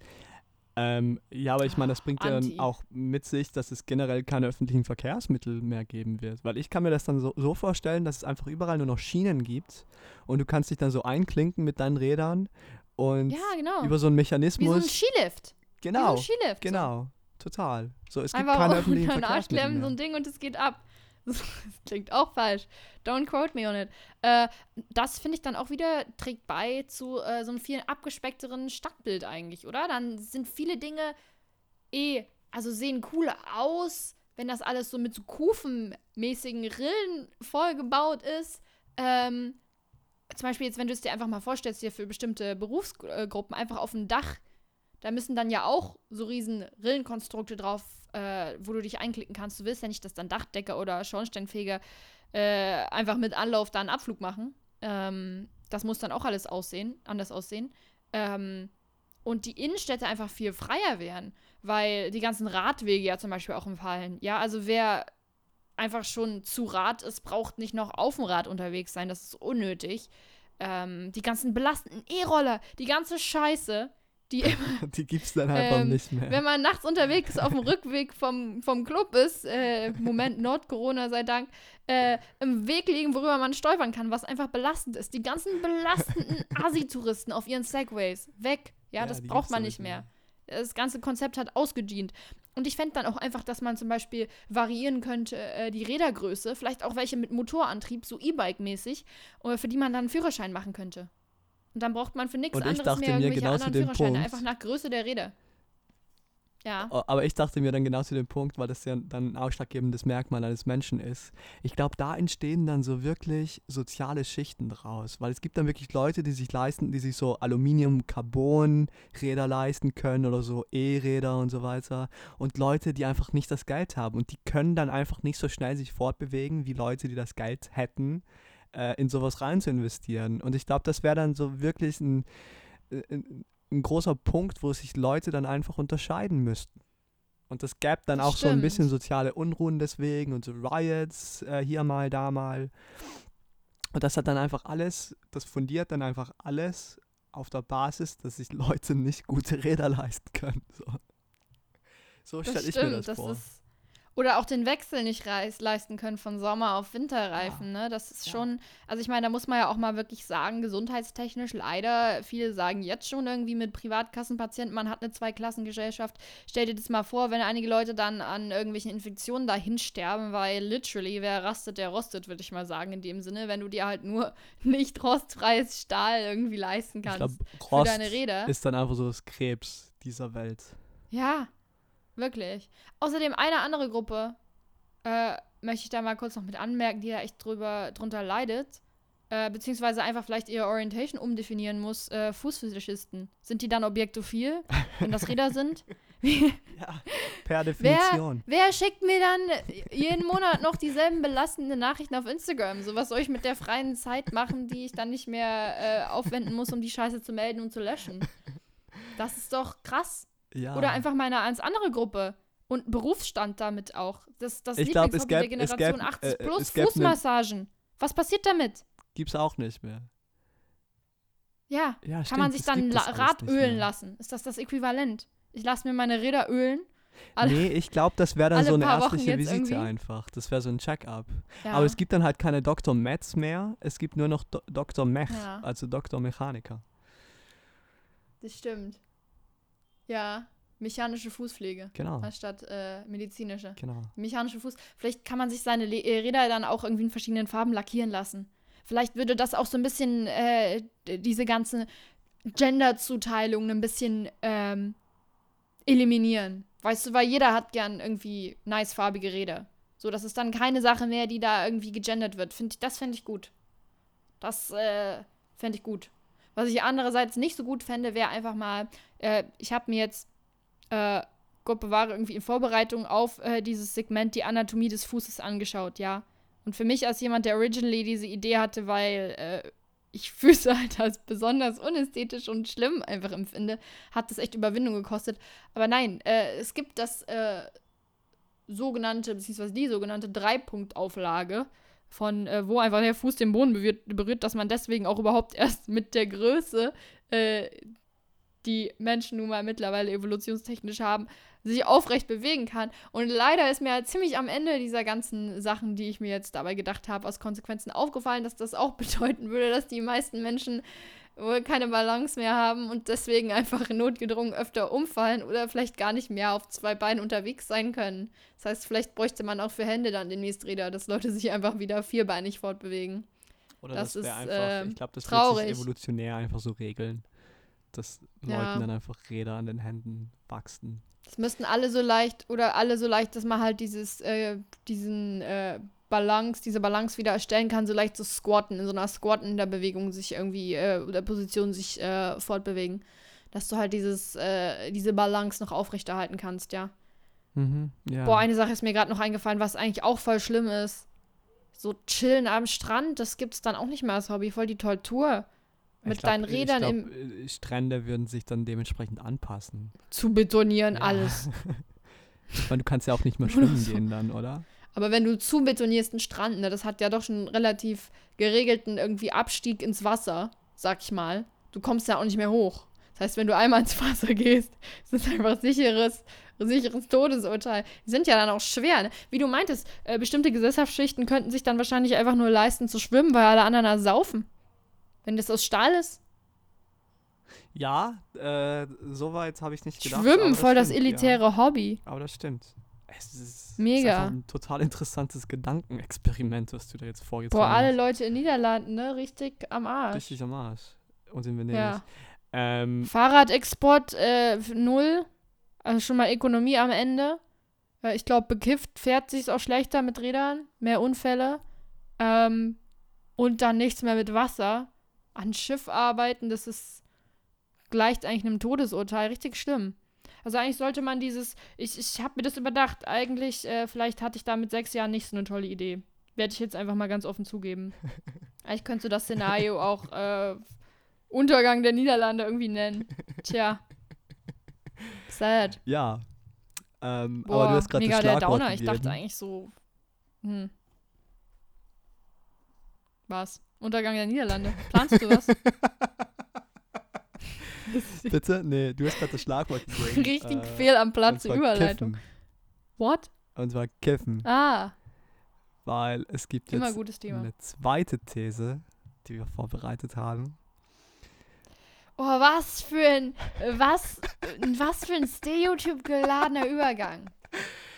Ähm, ja, aber ich meine, das bringt ja Anti. dann auch mit sich, dass es generell keine öffentlichen Verkehrsmittel mehr geben wird. Weil ich kann mir das dann so, so vorstellen, dass es einfach überall nur noch Schienen gibt und du kannst dich dann so einklinken mit deinen Rädern und Ja, genau. über so einen Wie so ein Mechanismus. Skilift. genau, Wie so ein Skilift. genau, total. So, es So. gibt Einfach keine [laughs] öffentlichen Verkehrsmittel klemmen, so ein Ding und es geht ab. Das [laughs] klingt auch falsch. Don't quote me on it. Äh, das finde ich dann auch wieder, trägt bei zu äh, so einem viel abgespeckteren Stadtbild eigentlich, oder? Dann sind viele Dinge eh, also sehen cool aus, wenn das alles so mit so kufenmäßigen Rillen vollgebaut ist. Ähm, zum Beispiel jetzt, wenn du es dir einfach mal vorstellst, hier für bestimmte Berufsgruppen einfach auf dem Dach, da müssen dann ja auch so riesen Rillenkonstrukte drauf, äh, wo du dich einklicken kannst. Du willst ja nicht, dass dann Dachdecker oder Schornsteinfeger äh, einfach mit Anlauf da einen Abflug machen. Ähm, das muss dann auch alles aussehen, anders aussehen. Ähm, und die Innenstädte einfach viel freier werden, weil die ganzen Radwege ja zum Beispiel auch entfallen. Ja, also wer einfach schon zu Rad ist, braucht nicht noch auf dem Rad unterwegs sein. Das ist unnötig. Ähm, die ganzen belastenden E-Roller, die ganze Scheiße, die [laughs] immer, Die gibt's dann einfach Ähm, nicht mehr. wenn man nachts unterwegs ist, auf dem Rückweg vom, vom Club ist, äh, Moment Nord-Corona sei Dank, äh, im Weg liegen, worüber man stolpern kann, was einfach belastend ist. Die ganzen belastenden [laughs] Asi-Touristen auf ihren Segways, weg. Ja, Ja, das braucht man nicht nicht mehr. Das ganze Konzept hat ausgedient. Und ich fände dann auch einfach, dass man zum Beispiel variieren könnte, äh, die Rädergröße, vielleicht auch welche mit Motorantrieb, so E-Bike-mäßig, oder für die man dann einen Führerschein machen könnte. Und dann braucht man für nichts anderes dachte mehr irgendwelche genau anderen Führerscheine, Punkt- einfach nach Größe der Räder. Ja. Aber ich dachte mir dann genau zu dem Punkt, weil das ja dann ein ausschlaggebendes Merkmal eines Menschen ist. Ich glaube, da entstehen dann so wirklich soziale Schichten draus. Weil es gibt dann wirklich Leute, die sich leisten, die sich so Aluminium-Carbon-Räder leisten können oder so E-Räder und so weiter. Und Leute, die einfach nicht das Geld haben. Und die können dann einfach nicht so schnell sich fortbewegen wie Leute, die das Geld hätten, äh, in sowas rein zu investieren. Und ich glaube, das wäre dann so wirklich ein, äh, ein, ein großer Punkt, wo sich Leute dann einfach unterscheiden müssten. Und das gäbe dann Das auch so ein bisschen stimmt. soziale Unruhen deswegen und so Riots äh, hier mal, da mal. Und das hat dann einfach alles, das fundiert dann einfach alles auf der Basis, dass sich Leute nicht gute Räder [laughs] leisten können. So, so stelle ich stimmt, mir das, das vor. ist. Oder auch den Wechsel nicht reis leisten können von Sommer auf Winterreifen, ne? Das ist Ja. schon, also ich meine, da muss man ja auch mal wirklich sagen, gesundheitstechnisch leider, viele sagen jetzt schon irgendwie mit Privatkassenpatienten, man hat eine Zweiklassengesellschaft. Stell dir das mal vor, wenn einige Leute dann an irgendwelchen Infektionen dahin sterben, weil literally, wer rastet, der rostet, würde ich mal sagen, in dem Sinne, wenn du dir halt nur [laughs] nicht rostfreies Stahl irgendwie leisten ich kannst. glaube, für Rost deine Räder. ist dann einfach so das Krebs dieser Welt. Ja, wirklich. Außerdem eine andere Gruppe, äh, möchte ich da mal kurz noch mit anmerken, die da echt drüber, drunter leidet, äh, beziehungsweise einfach vielleicht ihre Orientation umdefinieren muss, äh, Fußfetischisten. Sind die dann objektophil, wenn das Räder sind? [laughs] Ja, per Wer, Definition. wer schickt mir dann jeden Monat noch dieselben belastenden Nachrichten auf Instagram? So, was soll ich mit der freien Zeit machen, die ich dann nicht mehr äh, aufwenden muss, um die Scheiße zu melden und zu löschen? Das ist doch krass. Ja. Oder einfach mal ganz andere Gruppe. Und Berufsstand damit auch. Das, das Ich glaub, es Lieblingshobby der gäb- es Generation gäb, 80 äh, plus gäb ne- Fußmassagen. Was passiert damit? Gibt's auch nicht mehr. Ja, Ja, kann stimmt, man sich dann Rad ölen lassen? Ist das das Äquivalent? Ich lasse mir meine Räder ölen Alle, nee, ich glaube, das wäre dann [laughs] so eine ärztliche Visite irgendwie? einfach. Das wäre so ein Check-up. ja. Aber es gibt dann halt keine Dr. Metz mehr, es gibt nur noch Do Dr. Mech, Ja. also Dr. Mechaniker. Das stimmt. Ja, mechanische Fußpflege Genau, anstatt äh, medizinische. genau. Mechanische Fuß. Vielleicht kann man sich seine Le äh, Räder dann auch irgendwie in verschiedenen Farben lackieren lassen. Vielleicht würde das auch so ein bisschen äh, diese ganze Gender-Zuteilung ein bisschen ähm, eliminieren. Weißt du, weil jeder hat gern irgendwie nicefarbige Räder. So, das ist dann keine Sache mehr, die da irgendwie gegendert wird. Find ich, das fände ich gut. Das äh, fände ich gut. Was ich andererseits nicht so gut fände, wäre einfach mal, äh, ich habe mir jetzt, äh, Gott bewahre, irgendwie in Vorbereitung auf äh, dieses Segment die Anatomie des Fußes angeschaut, ja. Und für mich als jemand, der originally diese Idee hatte, weil äh, ich [laughs] Füße halt als besonders unästhetisch und schlimm einfach empfinde, hat das echt Überwindung gekostet. Aber nein, äh, es gibt das äh, sogenannte, beziehungsweise die sogenannte Dreipunktauflage, von äh, wo einfach der Fuß den Boden berührt, dass man deswegen auch überhaupt erst mit der Größe, äh, die Menschen nun mal mittlerweile evolutionstechnisch haben, sich aufrecht bewegen kann. Und leider ist mir halt ziemlich am Ende dieser ganzen Sachen, die ich mir jetzt dabei gedacht habe, aus Konsequenzen aufgefallen, dass das auch [laughs] bedeuten würde, dass die meisten Menschen wohl keine Balance mehr haben und deswegen einfach notgedrungen öfter umfallen oder vielleicht gar nicht mehr auf zwei Beinen unterwegs sein können. Das heißt, vielleicht bräuchte man auch für Hände dann demnächst Räder, dass Leute sich einfach wieder vierbeinig fortbewegen. Oder Das das, wäre ist, einfach, ähm, ich glaube, das wird traurig. sich evolutionär einfach so regeln, dass Ja. Leuten dann einfach Räder an den Händen wachsen. Das müssten alle so leicht oder alle so leicht, dass man halt dieses, äh, diesen äh, Balance, diese Balance wieder erstellen kann, so leicht so squatten, in so einer squattender Bewegung sich irgendwie, äh, oder Position sich äh, fortbewegen. Dass du halt dieses, äh, diese Balance noch aufrechterhalten kannst, ja. Mhm, ja. Boah, eine Sache ist mir gerade noch eingefallen, was eigentlich auch voll schlimm ist. So chillen am Strand, das gibt's dann auch nicht mehr als Hobby, voll die Tortur. Mit glaub, deinen Rädern glaub, im Strände würden sich dann dementsprechend anpassen. Zu betonieren, Ja. alles. [laughs] Ich meine, du kannst ja auch nicht mehr [laughs] schwimmen so. gehen dann, oder? Aber wenn du zu betonierst einen Strand, ne, das hat ja doch schon einen relativ geregelten irgendwie Abstieg ins Wasser, sag ich mal. Du kommst ja auch nicht mehr hoch. Das heißt, wenn du einmal ins Wasser [laughs] gehst, ist das einfach sicheres, sicheres Todesurteil. Die sind ja dann auch schwer. Ne? Wie du meintest, äh, bestimmte Gesellschaftsschichten könnten sich dann wahrscheinlich einfach nur leisten zu schwimmen, weil alle anderen da saufen. Wenn das aus Stahl ist. Ja, äh, soweit habe ich nicht gedacht. Schwimmen, voll das stimmt, elitäre Hobby. Ja. Aber das stimmt. Es ist, Mega. ist ein total interessantes Gedankenexperiment, was du da jetzt vorgezogen Boah, alle hast. Leute in Niederlanden, ne? Richtig am Arsch. Richtig am Arsch. Und in Venedig. Ja. Ähm, Fahrradexport äh, null. Also schon mal Ökonomie am Ende. Weil ich glaube, bekifft fährt sich auch schlechter mit Rädern. Mehr Unfälle. Ähm, und dann nichts mehr mit Wasser. An Schiff arbeiten, das ist gleicht eigentlich einem Todesurteil. Richtig schlimm. Also eigentlich sollte man dieses, ich, ich habe mir das überdacht, eigentlich, äh, vielleicht hatte ich da mit sechs Jahren nicht so eine tolle Idee. Werde ich jetzt einfach mal ganz offen zugeben. [laughs] Eigentlich könntest du das Szenario auch äh, Untergang der Niederlande irgendwie nennen. Tja. Sad. ja. Ähm, Boah, aber du hast gerade mega das der Downer. Ich gegeben. dachte eigentlich so. Hm. Was? Untergang der Niederlande. Planst du was? [laughs] Bitte? Nee, du hast gerade das Schlagwort gegeben. Richtig äh, fehl am Platz Überleitung. Kiffen. What? Und zwar Kiffen. Ah, Weil es gibt immer jetzt eine zweite These, die wir vorbereitet haben. Oh, was für ein, was, was für ein stereotypgeladener Übergang.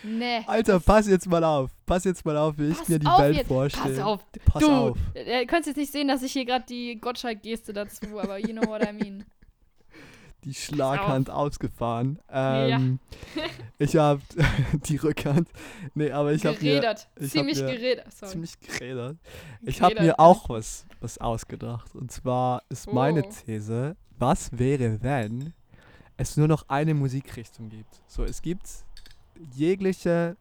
Nee. Alter, pass jetzt mal auf. Pass jetzt mal auf, wie ich Pass mir die Welt jetzt. vorstelle. Pass auf. Pass du, auf. Ihr könnt jetzt nicht sehen, dass ich hier gerade die Gottschalk-Geste dazu, aber you know what I mean. [laughs] Die Schlaghand ausgefahren. Ja. Ähm, [laughs] ich habe [laughs] die Rückhand. Nee, aber ich habe mir geredert. ich hab Ziemlich mir geredert. Sorry. ziemlich geredet. Ich habe Geredert. mir auch was, was ausgedacht. Und zwar ist meine Oh. These, was wäre, wenn es nur noch eine Musikrichtung gibt? So, es gibt jegliche,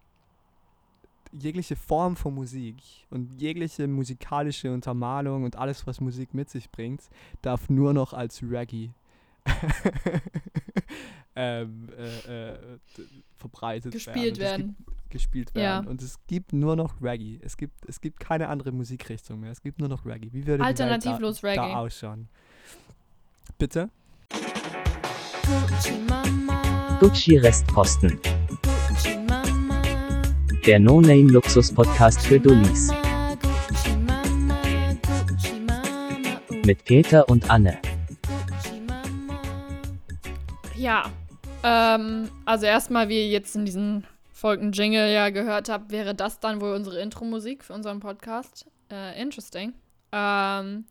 jegliche Form von Musik und jegliche musikalische Untermalung und alles, was Musik mit sich bringt, darf nur noch als Reggae [laughs] ähm, äh, äh, verbreitet Gespielt werden. Und es gibt- gespielt Ja. werden. Und es gibt nur noch Reggae. Es gibt, es gibt keine andere Musikrichtung mehr. Es gibt nur noch Reggae. Wie würde die Welt Alternativlos da, Reggae. da ausschauen? Bitte? Gucci Restposten. Der No-Name Luxus Podcast für Dullis. Mit Peter und Anne. Ja, ähm, also erstmal, wie ihr jetzt in diesen Folgen Jingle ja gehört habt, wäre das dann wohl unsere Intro-Musik für unseren Podcast. Äh, interesting. Ähm,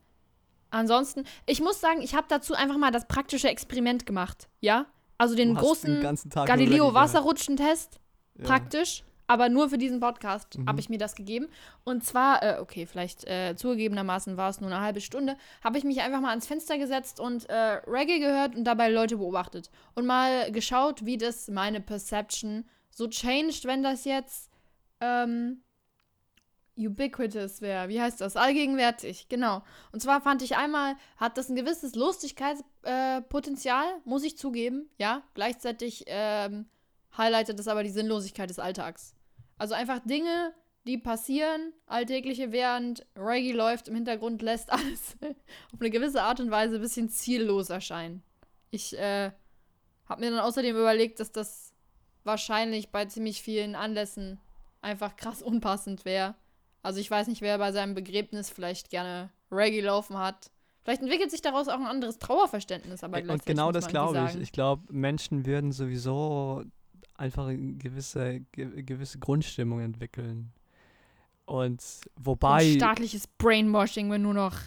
ansonsten, ich muss sagen, ich habe dazu einfach mal das praktische Experiment gemacht, ja? Also den großen Galileo-Wasserrutschentest, gehört. praktisch, aber nur für diesen Podcast Mhm. habe ich mir das gegeben. Und zwar, äh, okay, vielleicht äh, zugegebenermaßen war es nur eine halbe Stunde, habe ich mich einfach mal ans Fenster gesetzt und äh, Reggae gehört und dabei Leute beobachtet. Und mal geschaut, wie das meine Perception so changed, wenn das jetzt ähm, ubiquitous wäre. Wie heißt das? Allgegenwärtig, genau. Und zwar fand ich einmal, hat das ein gewisses Lustigkeitspotenzial, äh, muss ich zugeben, ja. Gleichzeitig ähm, highlightet es aber die Sinnlosigkeit des Alltags. Also einfach Dinge, die passieren, alltägliche, während Reggae läuft im Hintergrund, lässt [laughs] alles auf eine gewisse Art und Weise ein bisschen ziellos erscheinen. Ich äh, habe mir dann außerdem überlegt, dass das wahrscheinlich bei ziemlich vielen Anlässen einfach krass unpassend wäre. Also ich weiß nicht, wer bei seinem Begräbnis vielleicht gerne Reggae laufen hat. Vielleicht entwickelt sich daraus auch ein anderes Trauerverständnis, aber Und genau das glaube ich. Ich glaube, Menschen würden sowieso einfach eine gewisse, ge gewisse Grundstimmung entwickeln. Und wobei, Und staatliches Brainwashing, wenn nur noch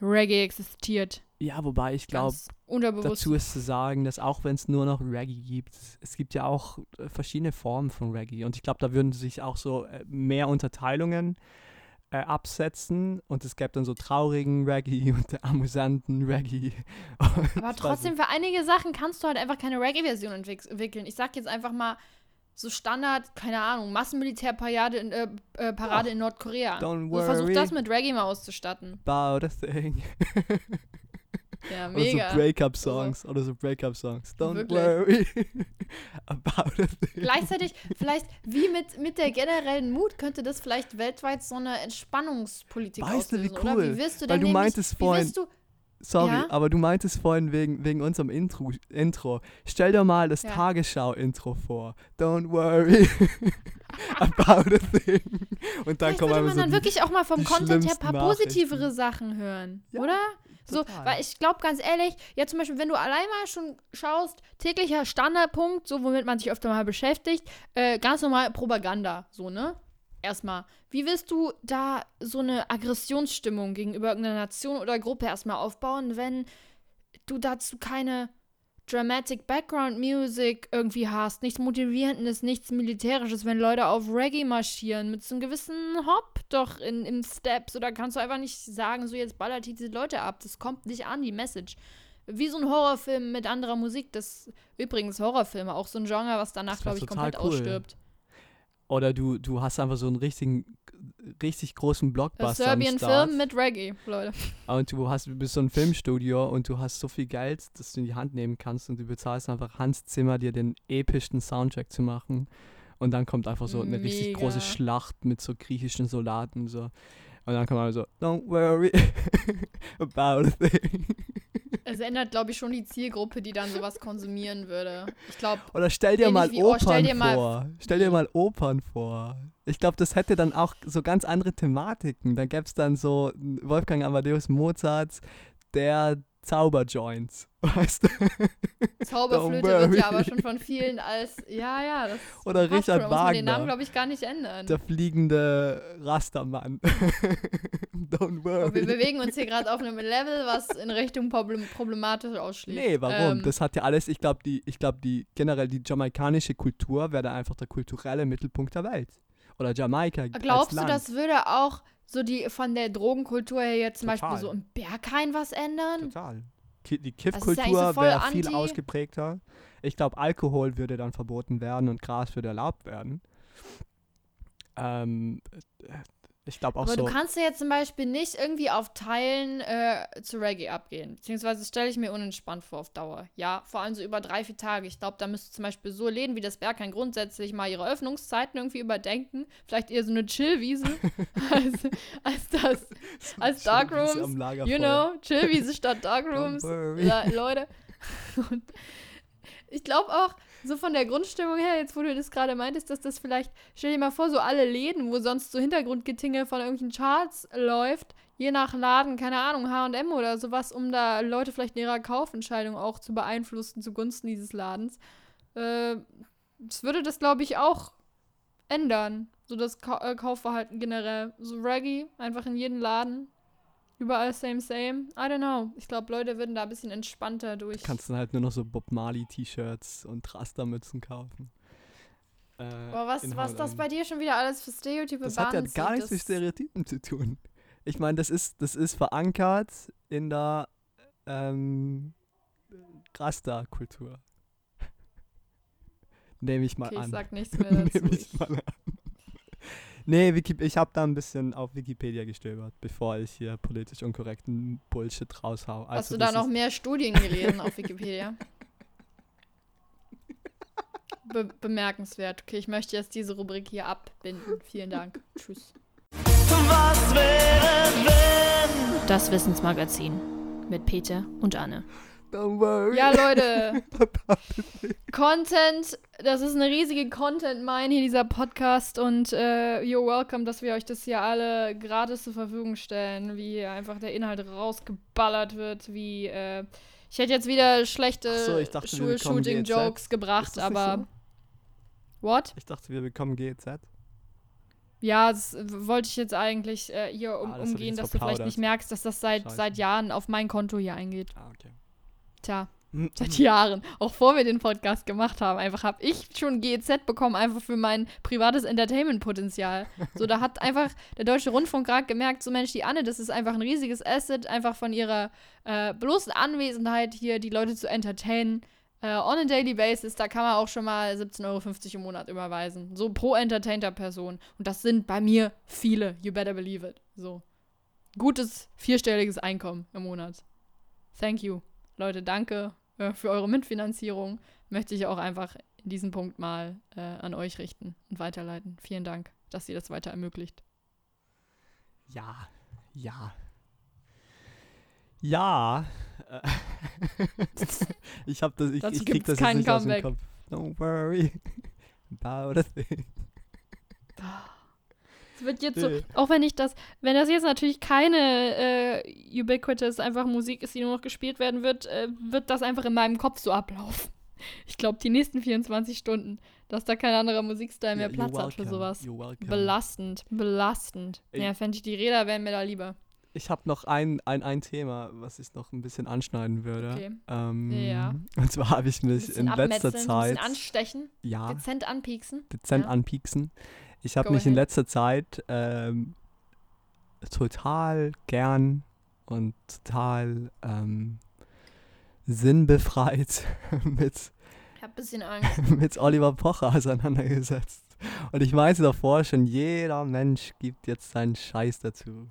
Reggae existiert. ja, wobei ich glaube, dazu ist zu sagen, dass auch wenn es nur noch Reggae gibt, es gibt ja auch äh, verschiedene Formen von Reggae. Und ich glaube, da würden sich auch so äh, mehr Unterteilungen äh, absetzen. Und es gäbe dann so traurigen Reggae [laughs] und amüsanten Reggae. Aber Ich weiß trotzdem, für einige Sachen kannst du halt einfach keine Reggae-Version entwick- entwickeln. Ich sag jetzt einfach mal so Standard, keine Ahnung, Massenmilitärparade in, äh, äh, Parade Oh, in Nordkorea. don't So, versuch worry. das mit Reggae mal auszustatten. About a thing. [laughs] Ja, Oder mega. so Breakup-Songs. Oder so Breakup-Songs. Don't Wirklich. worry [laughs] about a thing. Gleichzeitig, vielleicht, wie mit, mit der generellen Mut, könnte das vielleicht weltweit so eine Entspannungspolitik Weißt du, wie auslösen, oder? cool? Wie wirst du Weil denn du nämlich, meintest vorhin- Sorry, Ja? aber du meintest vorhin wegen, wegen unserem Intro, Intro. Stell dir mal das Ja. Tagesschau-Intro vor. Don't worry [laughs] about a thing. Und dann Vielleicht einfach man so dann wirklich auch mal vom Content her ein paar positivere Sachen hören, Ja, oder? So, total. weil ich glaube ganz ehrlich, ja zum Beispiel, wenn du allein mal schon schaust, täglicher Standardpunkt, so womit man sich öfter mal beschäftigt, äh, ganz normal Propaganda, so, ne? Erstmal, wie willst du da so eine Aggressionsstimmung gegenüber irgendeiner Nation oder Gruppe erstmal aufbauen, wenn du dazu keine Dramatic Background Music irgendwie hast, nichts Motivierendes, nichts Militärisches, wenn Leute auf Reggae marschieren mit so einem gewissen Hop doch in, im Steps oder kannst du einfach nicht sagen, so jetzt ballert diese Leute ab, das kommt nicht an, die Message. Wie so ein Horrorfilm mit anderer Musik, das übrigens Horrorfilme, auch so ein Genre, was danach, glaube ich, komplett cool. ausstirbt. Oder du, du hast einfach so einen richtigen, richtig großen Blockbuster am Serbian Start. Film mit Reggae, Leute. Und du hast, bist so ein Filmstudio und du hast so viel Geld, dass du in die Hand nehmen kannst und du bezahlst einfach Hans Zimmer, dir den epischsten Soundtrack zu machen. Und dann kommt einfach so eine richtig große Mega. Schlacht mit so griechischen Soldaten. So. Und dann kommt man so, don't worry [laughs] about a thing. Es ändert, glaube ich, schon die Zielgruppe, die dann sowas konsumieren würde. Ich glaube, Oder stell dir mal wie, oh, Opern stell dir mal- vor. Stell dir mal Opern vor. Ich glaube, das hätte dann auch so ganz andere Thematiken. Da gäbe es dann so Wolfgang Amadeus Mozarts, der Zauberjoints. [laughs] Weißt du? Zauberflöte wird ja worry. aber schon von vielen als, ja, ja, das [laughs] Oder passt schon, Richard da muss man den Namen, Wagner. glaube ich, gar nicht ändern. Der fliegende Rastermann. [laughs] Don't Aber wir worry. bewegen uns hier gerade auf einem Level, was in Richtung problem problematisch ausschließt. Nee, warum? Ähm, das hat ja alles, ich glaube, die, ich glaube, die generell die jamaikanische Kultur wäre da einfach der kulturelle Mittelpunkt der Welt. Oder Jamaika. als glaubst du, das würde auch so die von der Drogenkultur her jetzt zum Total. Beispiel so im Berghain was ändern? Total. Die ja eigentlich Kiffkultur so wäre viel ausgeprägter. Ich glaube, Alkohol würde dann verboten werden und Gras würde erlaubt werden. Ähm, äh, ich glaube auch Aber so. du kannst ja jetzt zum Beispiel nicht irgendwie auf Teilen äh, zu Reggae abgehen. Beziehungsweise stelle ich mir unentspannt vor auf Dauer. Ja, vor allem so über drei, vier Tage. Ich glaube, da müsste zum Beispiel so Läden wie das Berghain grundsätzlich mal ihre Öffnungszeiten irgendwie überdenken. Vielleicht eher so eine Chillwiese [laughs] als, als das, [laughs] als Darkrooms. You know, Chillwiese statt [laughs] Darkrooms. Ja, Leute. Und ich glaube auch, so von der Grundstimmung her, jetzt wo du das gerade meintest, dass das vielleicht, stell dir mal vor, so alle Läden, wo sonst so Hintergrundgetinge von irgendwelchen Charts läuft, je nach Laden, keine Ahnung, H&M oder sowas, um da Leute vielleicht in ihrer Kaufentscheidung auch zu beeinflussen zugunsten dieses Ladens. Äh, das würde das, glaube ich, auch ändern. So das Ka äh, Kaufverhalten generell. So Reggae, einfach in jeden Laden. Überall same, same. I don't know. Ich glaube, Leute würden da ein bisschen entspannter durch. Kannst dann halt nur noch so Bob Marley T-Shirts und Rastermützen kaufen. Äh, Aber was, in was das bei dir schon wieder alles für Stereotype Das hat ja gar nichts mit Stereotypen zu tun. Ich meine, das ist, das ist verankert in der ähm, Rasta-Kultur. [laughs] Nehme ich mal Okay, ich an. sag nichts [laughs] mehr dazu. Nehme ich mal an. Nee, Wiki ich habe da ein bisschen auf Wikipedia gestöbert, bevor ich hier politisch unkorrekten Bullshit raushau. Hast Also du da noch mehr Studien gelesen auf Wikipedia? [laughs] Be bemerkenswert. Okay, ich möchte jetzt diese Rubrik hier abbinden. Vielen Dank. Tschüss. Was wäre, wenn? Das Wissensmagazin mit Peter und Anne. Don't worry. Ja, Leute. [laughs] Content, das ist eine riesige Content-Mine hier, dieser Podcast. Und äh, you're welcome, dass wir euch das hier alle gratis zur Verfügung stellen. Wie einfach der Inhalt rausgeballert wird. Wie, äh, ich hätte jetzt wieder schlechte Ach so, Schulshooting-Jokes gebracht, aber. What? Ich dachte, wir bekommen GZ. Ja, das wollte ich jetzt eigentlich äh, hier um, Ah, das umgehen, dass du vielleicht nicht merkst, dass das seit, Scheiße. seit Jahren auf mein Konto hier eingeht. Ah, okay. Tja. Hm, Seit Jahren, auch vor wir den Podcast gemacht haben, einfach habe ich schon GEZ bekommen, einfach für mein privates Entertainment-Potenzial. So, da hat einfach der Deutsche Rundfunk gerade gemerkt, so Mensch, die Anne, das ist einfach ein riesiges Asset, einfach von ihrer äh, bloßen Anwesenheit hier die Leute zu entertainen. Äh, on a daily basis, da kann man auch schon mal 17,50 Euro im Monat überweisen. So pro entertainter Person. Und das sind bei mir viele, you better believe it. So. Gutes vierstelliges Einkommen im Monat. Thank you. Leute, danke äh, für eure Mitfinanzierung. Möchte ich auch einfach in diesem Punkt mal äh, an euch richten und weiterleiten. Vielen Dank, dass ihr das weiter ermöglicht. Ja, ja. Ja. äh, [laughs] ich hab das, ich, Dazu ich krieg das jetzt nicht aus dem Comeback. Kopf. Don't worry [laughs] about a thing. [laughs] Es wird jetzt so, auch wenn ich das, wenn das jetzt natürlich keine äh, ubiquitous einfach Musik ist, die nur noch gespielt werden wird, äh, wird das einfach in meinem Kopf so ablaufen. [laughs] Ich glaube, die nächsten 24 Stunden, dass da kein anderer Musikstyle mehr Ja, Platz hat für sowas. Belastend, belastend. Ich- ja, fände ich die Räder wären mir da lieber. Ich habe noch ein, ein, ein Thema, was ich noch ein bisschen anschneiden würde. Okay. Ähm, Ja. Und zwar habe ich mich in letzter abmetzeln, ein Zeit bisschen anstechen, ja, dezent anpieksen. dezent ja. anpieksen. Ich habe mich in ahead. letzter Zeit ähm, total gern und total ähm, sinnbefreit [laughs] mit, [laughs] mit Oliver Pocher auseinandergesetzt. Und ich meinte davor schon, jeder Mensch gibt jetzt seinen Scheiß dazu.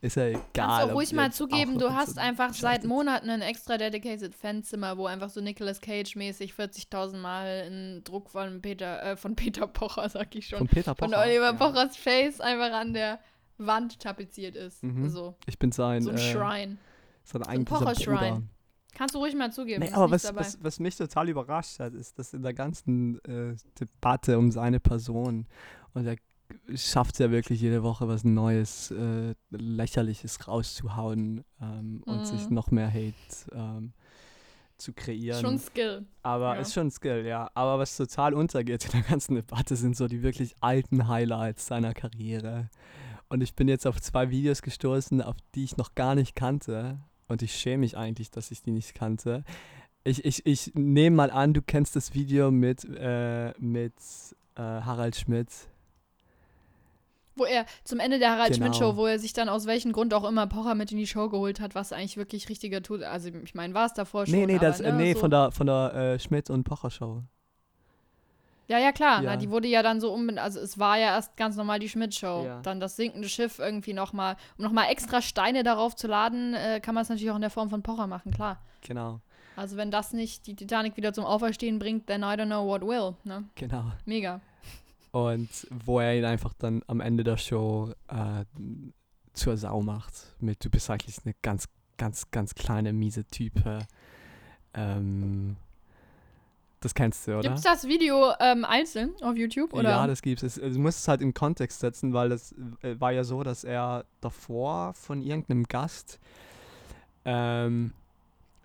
Ist ja egal. Kannst ob ruhig mal zugeben, du hast so einfach seit Monaten ein extra dedicated Fanzimmer, wo einfach so Nicolas Cage-mäßig 40.000 Mal ein Druck von Peter, äh, von Peter Pocher, sag ich schon, Von Peter von Pocher. Oliver ja. Pochers Face einfach an der Wand tapeziert ist. Mhm. So, Ich bin sein, so ein äh, Shrine. sein eigentlicher Pocher-Shrine. Bruder. Kannst du ruhig mal zugeben. Nee, aber was, was, was mich total überrascht hat, ist, dass in der ganzen äh, Debatte um seine Person, und er schafft ja wirklich jede Woche was Neues, äh, Lächerliches rauszuhauen ähm, und sich Mhm. noch mehr Hate ähm, zu kreieren. Schon Skill. aber ja. ist schon ein Skill, ja. Aber was total untergeht in der ganzen Debatte, sind so die wirklich alten Highlights seiner Karriere. Und ich bin jetzt auf zwei Videos gestoßen, auf die ich noch gar nicht kannte. Und ich schäme mich eigentlich, dass ich die nicht kannte. Ich, ich, ich nehme mal an, du kennst das Video mit, äh, mit äh, Harald Schmidt. Wo er zum Ende der Harald Genau. Schmidt Show, wo er sich dann aus welchem Grund auch immer Pocher mit in die Show geholt hat, was eigentlich wirklich richtiger tut. Also ich meine, war es davor schon. Nee, nee, aber, das, äh, ne, nee so. von der, von der äh, Schmidt und Pocher Show. Ja, ja, klar. Ja. Na, die wurde ja dann so um. Also, es war ja erst ganz normal die Schmidt-Show. Ja. Dann das sinkende Schiff irgendwie nochmal. Um nochmal extra Steine darauf zu laden, äh, kann man es natürlich auch in der Form von Pocher machen, klar. Genau, Also, wenn das nicht die Titanic wieder zum Auferstehen bringt, then I don't know what will. Ne? genau. Mega. Und wo er ihn einfach dann am Ende der Show äh, zur Sau macht. Mit, du bist eigentlich eine ganz, ganz, ganz kleine, miese Type. Ähm, Das kennst du, oder? Gibt es das Video ähm, einzeln auf YouTube? Oder? Ja, das gibt's. Es, du musst es halt in Kontext setzen, weil das äh, war ja so, dass er davor von irgendeinem Gast ähm,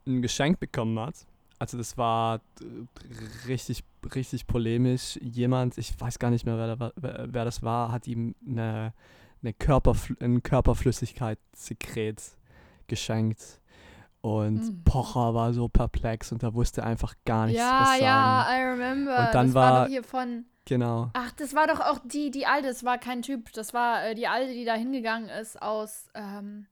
ein Geschenk bekommen hat. Also das war äh, richtig, richtig polemisch. Jemand, ich weiß gar nicht mehr, wer, da wer, das war, hat ihm eine, eine Körperfl ein Körperflüssigkeitssekret geschenkt. Und Mhm. Pocher war so perplex und er wusste einfach gar nichts ja, was sagen. ja, I remember. Und dann das war, war- hier von. Genau. Ach, das war doch auch die, die alte. Das war kein Typ. Das war äh, die alte, die da hingegangen ist aus. Ähm,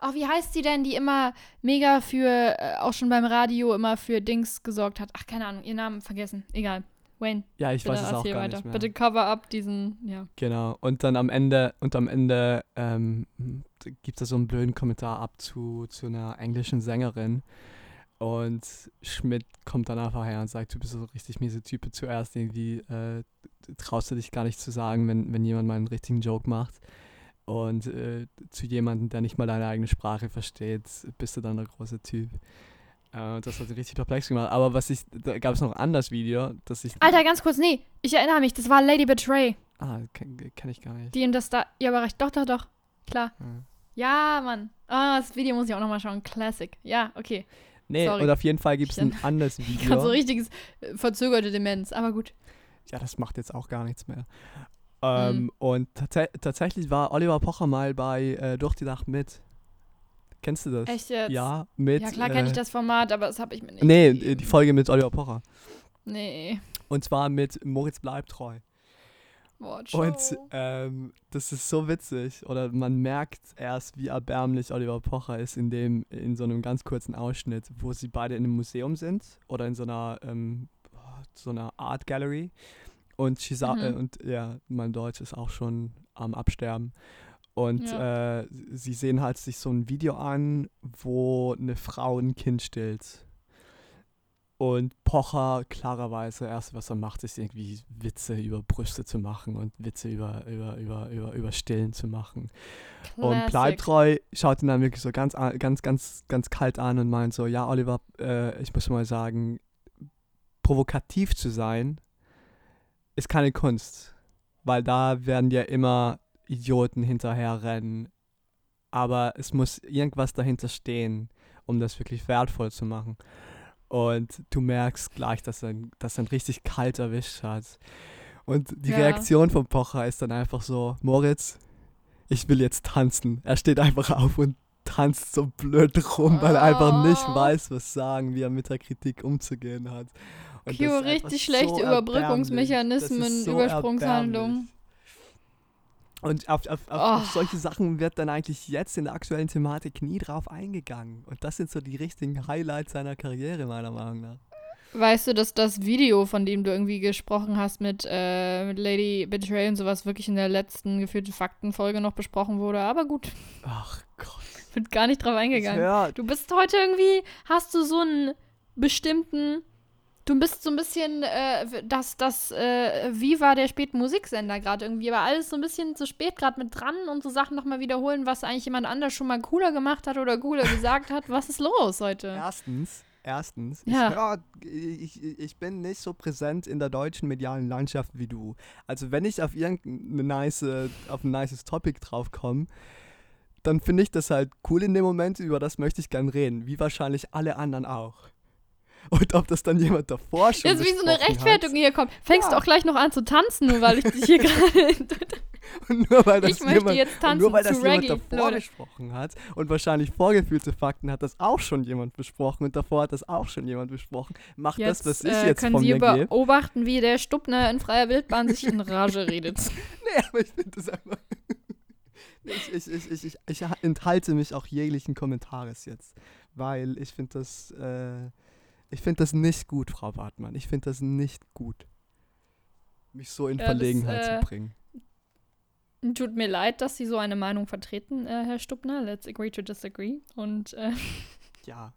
oh, wie heißt die denn, die immer mega für, äh, auch schon beim Radio, immer für Dings gesorgt hat? Ach, keine Ahnung, ihren Namen vergessen. Egal. Wayne, Ja, ich weiß es auch gar weiter. nicht mehr. Bitte cover up diesen, ja. Genau. Und dann am Ende, und am Ende ähm, gibt es so einen blöden Kommentar ab zu, zu einer englischen Sängerin. Und Schmidt kommt dann einfach her und sagt, du bist so ein richtig miese Type zuerst. Irgendwie äh, traust du dich gar nicht zu sagen, wenn, wenn jemand mal einen richtigen Joke macht. Und äh, zu jemandem, der nicht mal deine eigene Sprache versteht, bist du dann der große Typ. Äh, das hat ihn richtig perplex gemacht. Aber was ich, da gab es noch ein anderes Video, das ich. Alter, ganz kurz, nee, ich erinnere mich, das war Lady Betray. Ah, kenne kenn ich gar nicht. Die in das da. Ja, aber recht. Doch, doch, doch. Klar. Ja. Ja, Mann. Ah, das Video muss ich auch nochmal schauen. Classic. Ja, okay. Nee, Sorry. und auf jeden Fall gibt es ein [laughs] Ich anderes Ich Video. habe so richtiges äh, verzögerte Demenz, aber gut. ja, das macht jetzt auch gar nichts mehr. Mhm. Ähm, Und tats tatsächlich war Oliver Pocher mal bei äh, Durch die Nacht mit. Kennst du das? Echt jetzt? Ja, mit. Ja, klar kenne ich äh, das Format, aber das habe ich mir nicht. Nee, gegeben. die Folge mit Oliver Pocher. Nee. Und zwar mit Moritz bleibt treu. Wortshow. Und ähm, das ist so witzig. Oder man merkt erst, wie erbärmlich Oliver Pocher ist in dem, in so einem ganz kurzen Ausschnitt, wo sie beide in einem Museum sind oder in so einer, ähm, so einer Art Gallery. Und, Shisa Mhm. äh, und ja, mein Deutsch ist auch schon am Absterben. Und äh, sie sehen halt sich so ein Video an, wo eine Frau ein Kind stillt. Und Pocher, klarerweise, erst was er macht, ist irgendwie Witze über Brüste zu machen und Witze über, über, über, über, über Stillen zu machen. Und Classic. Bleibtreu schaut ihn dann wirklich so ganz, a- ganz, ganz, ganz kalt an und meint so, ja, Oliver, äh, ich muss mal sagen, provokativ zu sein, ist keine Kunst. Weil da werden ja immer Idioten hinterherrennen. Aber es muss irgendwas dahinter stehen, um das wirklich wertvoll zu machen. Und du merkst gleich, dass er, dass er ihn richtig kalt erwischt hat. Und die Ja. Reaktion von Pocher ist dann einfach so, Moritz, ich will jetzt tanzen. Er steht einfach auf und tanzt so blöd rum, weil er einfach nicht Oh. weiß, was sagen, wie er mit der Kritik umzugehen hat. Kio, richtig schlechte so Überbrückungsmechanismen, so Übersprungshandlungen. Und auf, auf, auf, Oh. auf solche Sachen wird dann eigentlich jetzt in der aktuellen Thematik nie drauf eingegangen. Und das sind so die richtigen Highlights seiner Karriere, meiner Meinung nach. Weißt du, dass das Video, von dem du irgendwie gesprochen hast mit, äh, mit Lady Betray und sowas, wirklich in der letzten geführten Faktenfolge noch besprochen wurde? Aber gut, Ach Gott. wird gar nicht drauf eingegangen. Du bist heute irgendwie, hast du so einen bestimmten, du bist so ein bisschen, äh, das, das, äh, Viva der späten Musiksender gerade irgendwie, aber alles so ein bisschen zu spät gerade mit dran und so Sachen nochmal wiederholen, was eigentlich jemand anders schon mal cooler gemacht hat oder cooler gesagt hat. Was ist los heute? Erstens, erstens, Ja. ich, hör, ich, ich bin nicht so präsent in der deutschen medialen Landschaft wie du. Also wenn ich auf irgendeine nice, auf ein nices Topic draufkomme, dann finde ich das halt cool in dem Moment, über das möchte ich gern reden, wie wahrscheinlich alle anderen auch. Und ob das dann jemand davor schon Jetzt wie so eine Rechtfertigung hier kommt. Fängst du Ja. auch gleich noch an zu tanzen, nur weil ich dich hier [laughs] gerade. hat. [laughs] Und nur weil das Ich möchte jemand, jetzt tanzen nur weil das jemand Reggae, davor Leute. besprochen hat und wahrscheinlich vorgefühlte Fakten hat das auch schon jemand besprochen und davor hat das auch schon jemand besprochen, macht Jetzt, das, was ich äh, jetzt können von Sie mir gebe. beobachten, wie der Stubner in freier Wildbahn sich in Rage [laughs] redet. Nee, aber ich finde das einfach. ich, ich, ich, ich, ich, ich enthalte mich auch jeglichen Kommentares jetzt, weil ich finde das, äh, ich finde das nicht gut, Frau Bartmann. Ich finde das nicht gut, mich so in Ja, das, Verlegenheit äh, zu bringen. Tut mir leid, dass Sie so eine Meinung vertreten, äh, Herr Stubner. Let's agree to disagree. Und äh, [laughs] Ja.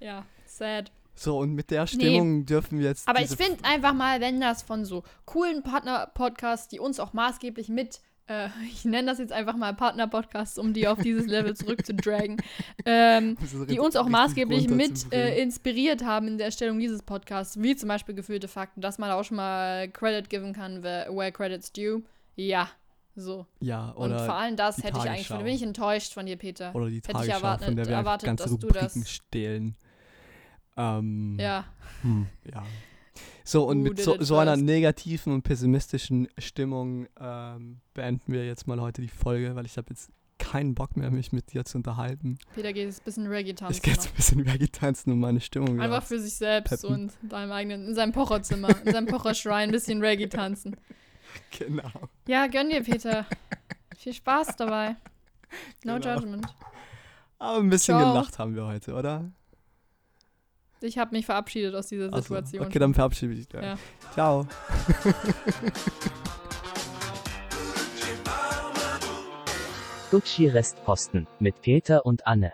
ja, sad. So, und mit der Stimmung dürfen wir jetzt. Aber ich finde einfach mal, wenn das von so coolen Partner-Podcasts, die uns auch maßgeblich mit äh, [laughs] ich nenne das jetzt einfach mal Partner-Podcasts, um die auf dieses Level zurückzudragen, [laughs] ähm, die uns auch maßgeblich mit äh, inspiriert haben in der Erstellung dieses Podcasts, wie zum Beispiel gefühlte Fakten, dass man auch schon mal Credit geben kann, where, credit's due. Ja, so. ja, Und oder vor allem das hätte ich eigentlich, Tagesschau. bin ich enttäuscht von dir, Peter. Oder die Hätte ich Tagesschau, erwartet- von der wir erwartet, ganze dass du Rubriken das- stehlen. Ähm, Ja, Hm, ja. [laughs] So, und mit so, so einer negativen und pessimistischen Stimmung ähm, beenden wir jetzt mal heute die Folge, weil ich habe jetzt keinen Bock mehr, mich mit dir zu unterhalten. Peter geht jetzt ein bisschen Reggae tanzen. geht noch. jetzt ein bisschen Reggae tanzen und meine Stimmung Einfach für sich selbst peppen. und in seinem eigenen, in seinem Pocherzimmer, in seinem Pocherschrein ein bisschen Reggae tanzen. [laughs] Genau. Ja, gönn dir, Peter. [laughs] Viel Spaß dabei. No Genau. judgment. Aber ein bisschen Ciao. gelacht haben wir heute, oder? Ich habe mich verabschiedet aus dieser Ach so, Situation. Okay, dann verabschiede ich dich. Ja. Ciao. Gucci Restposten mit Peter und Anne.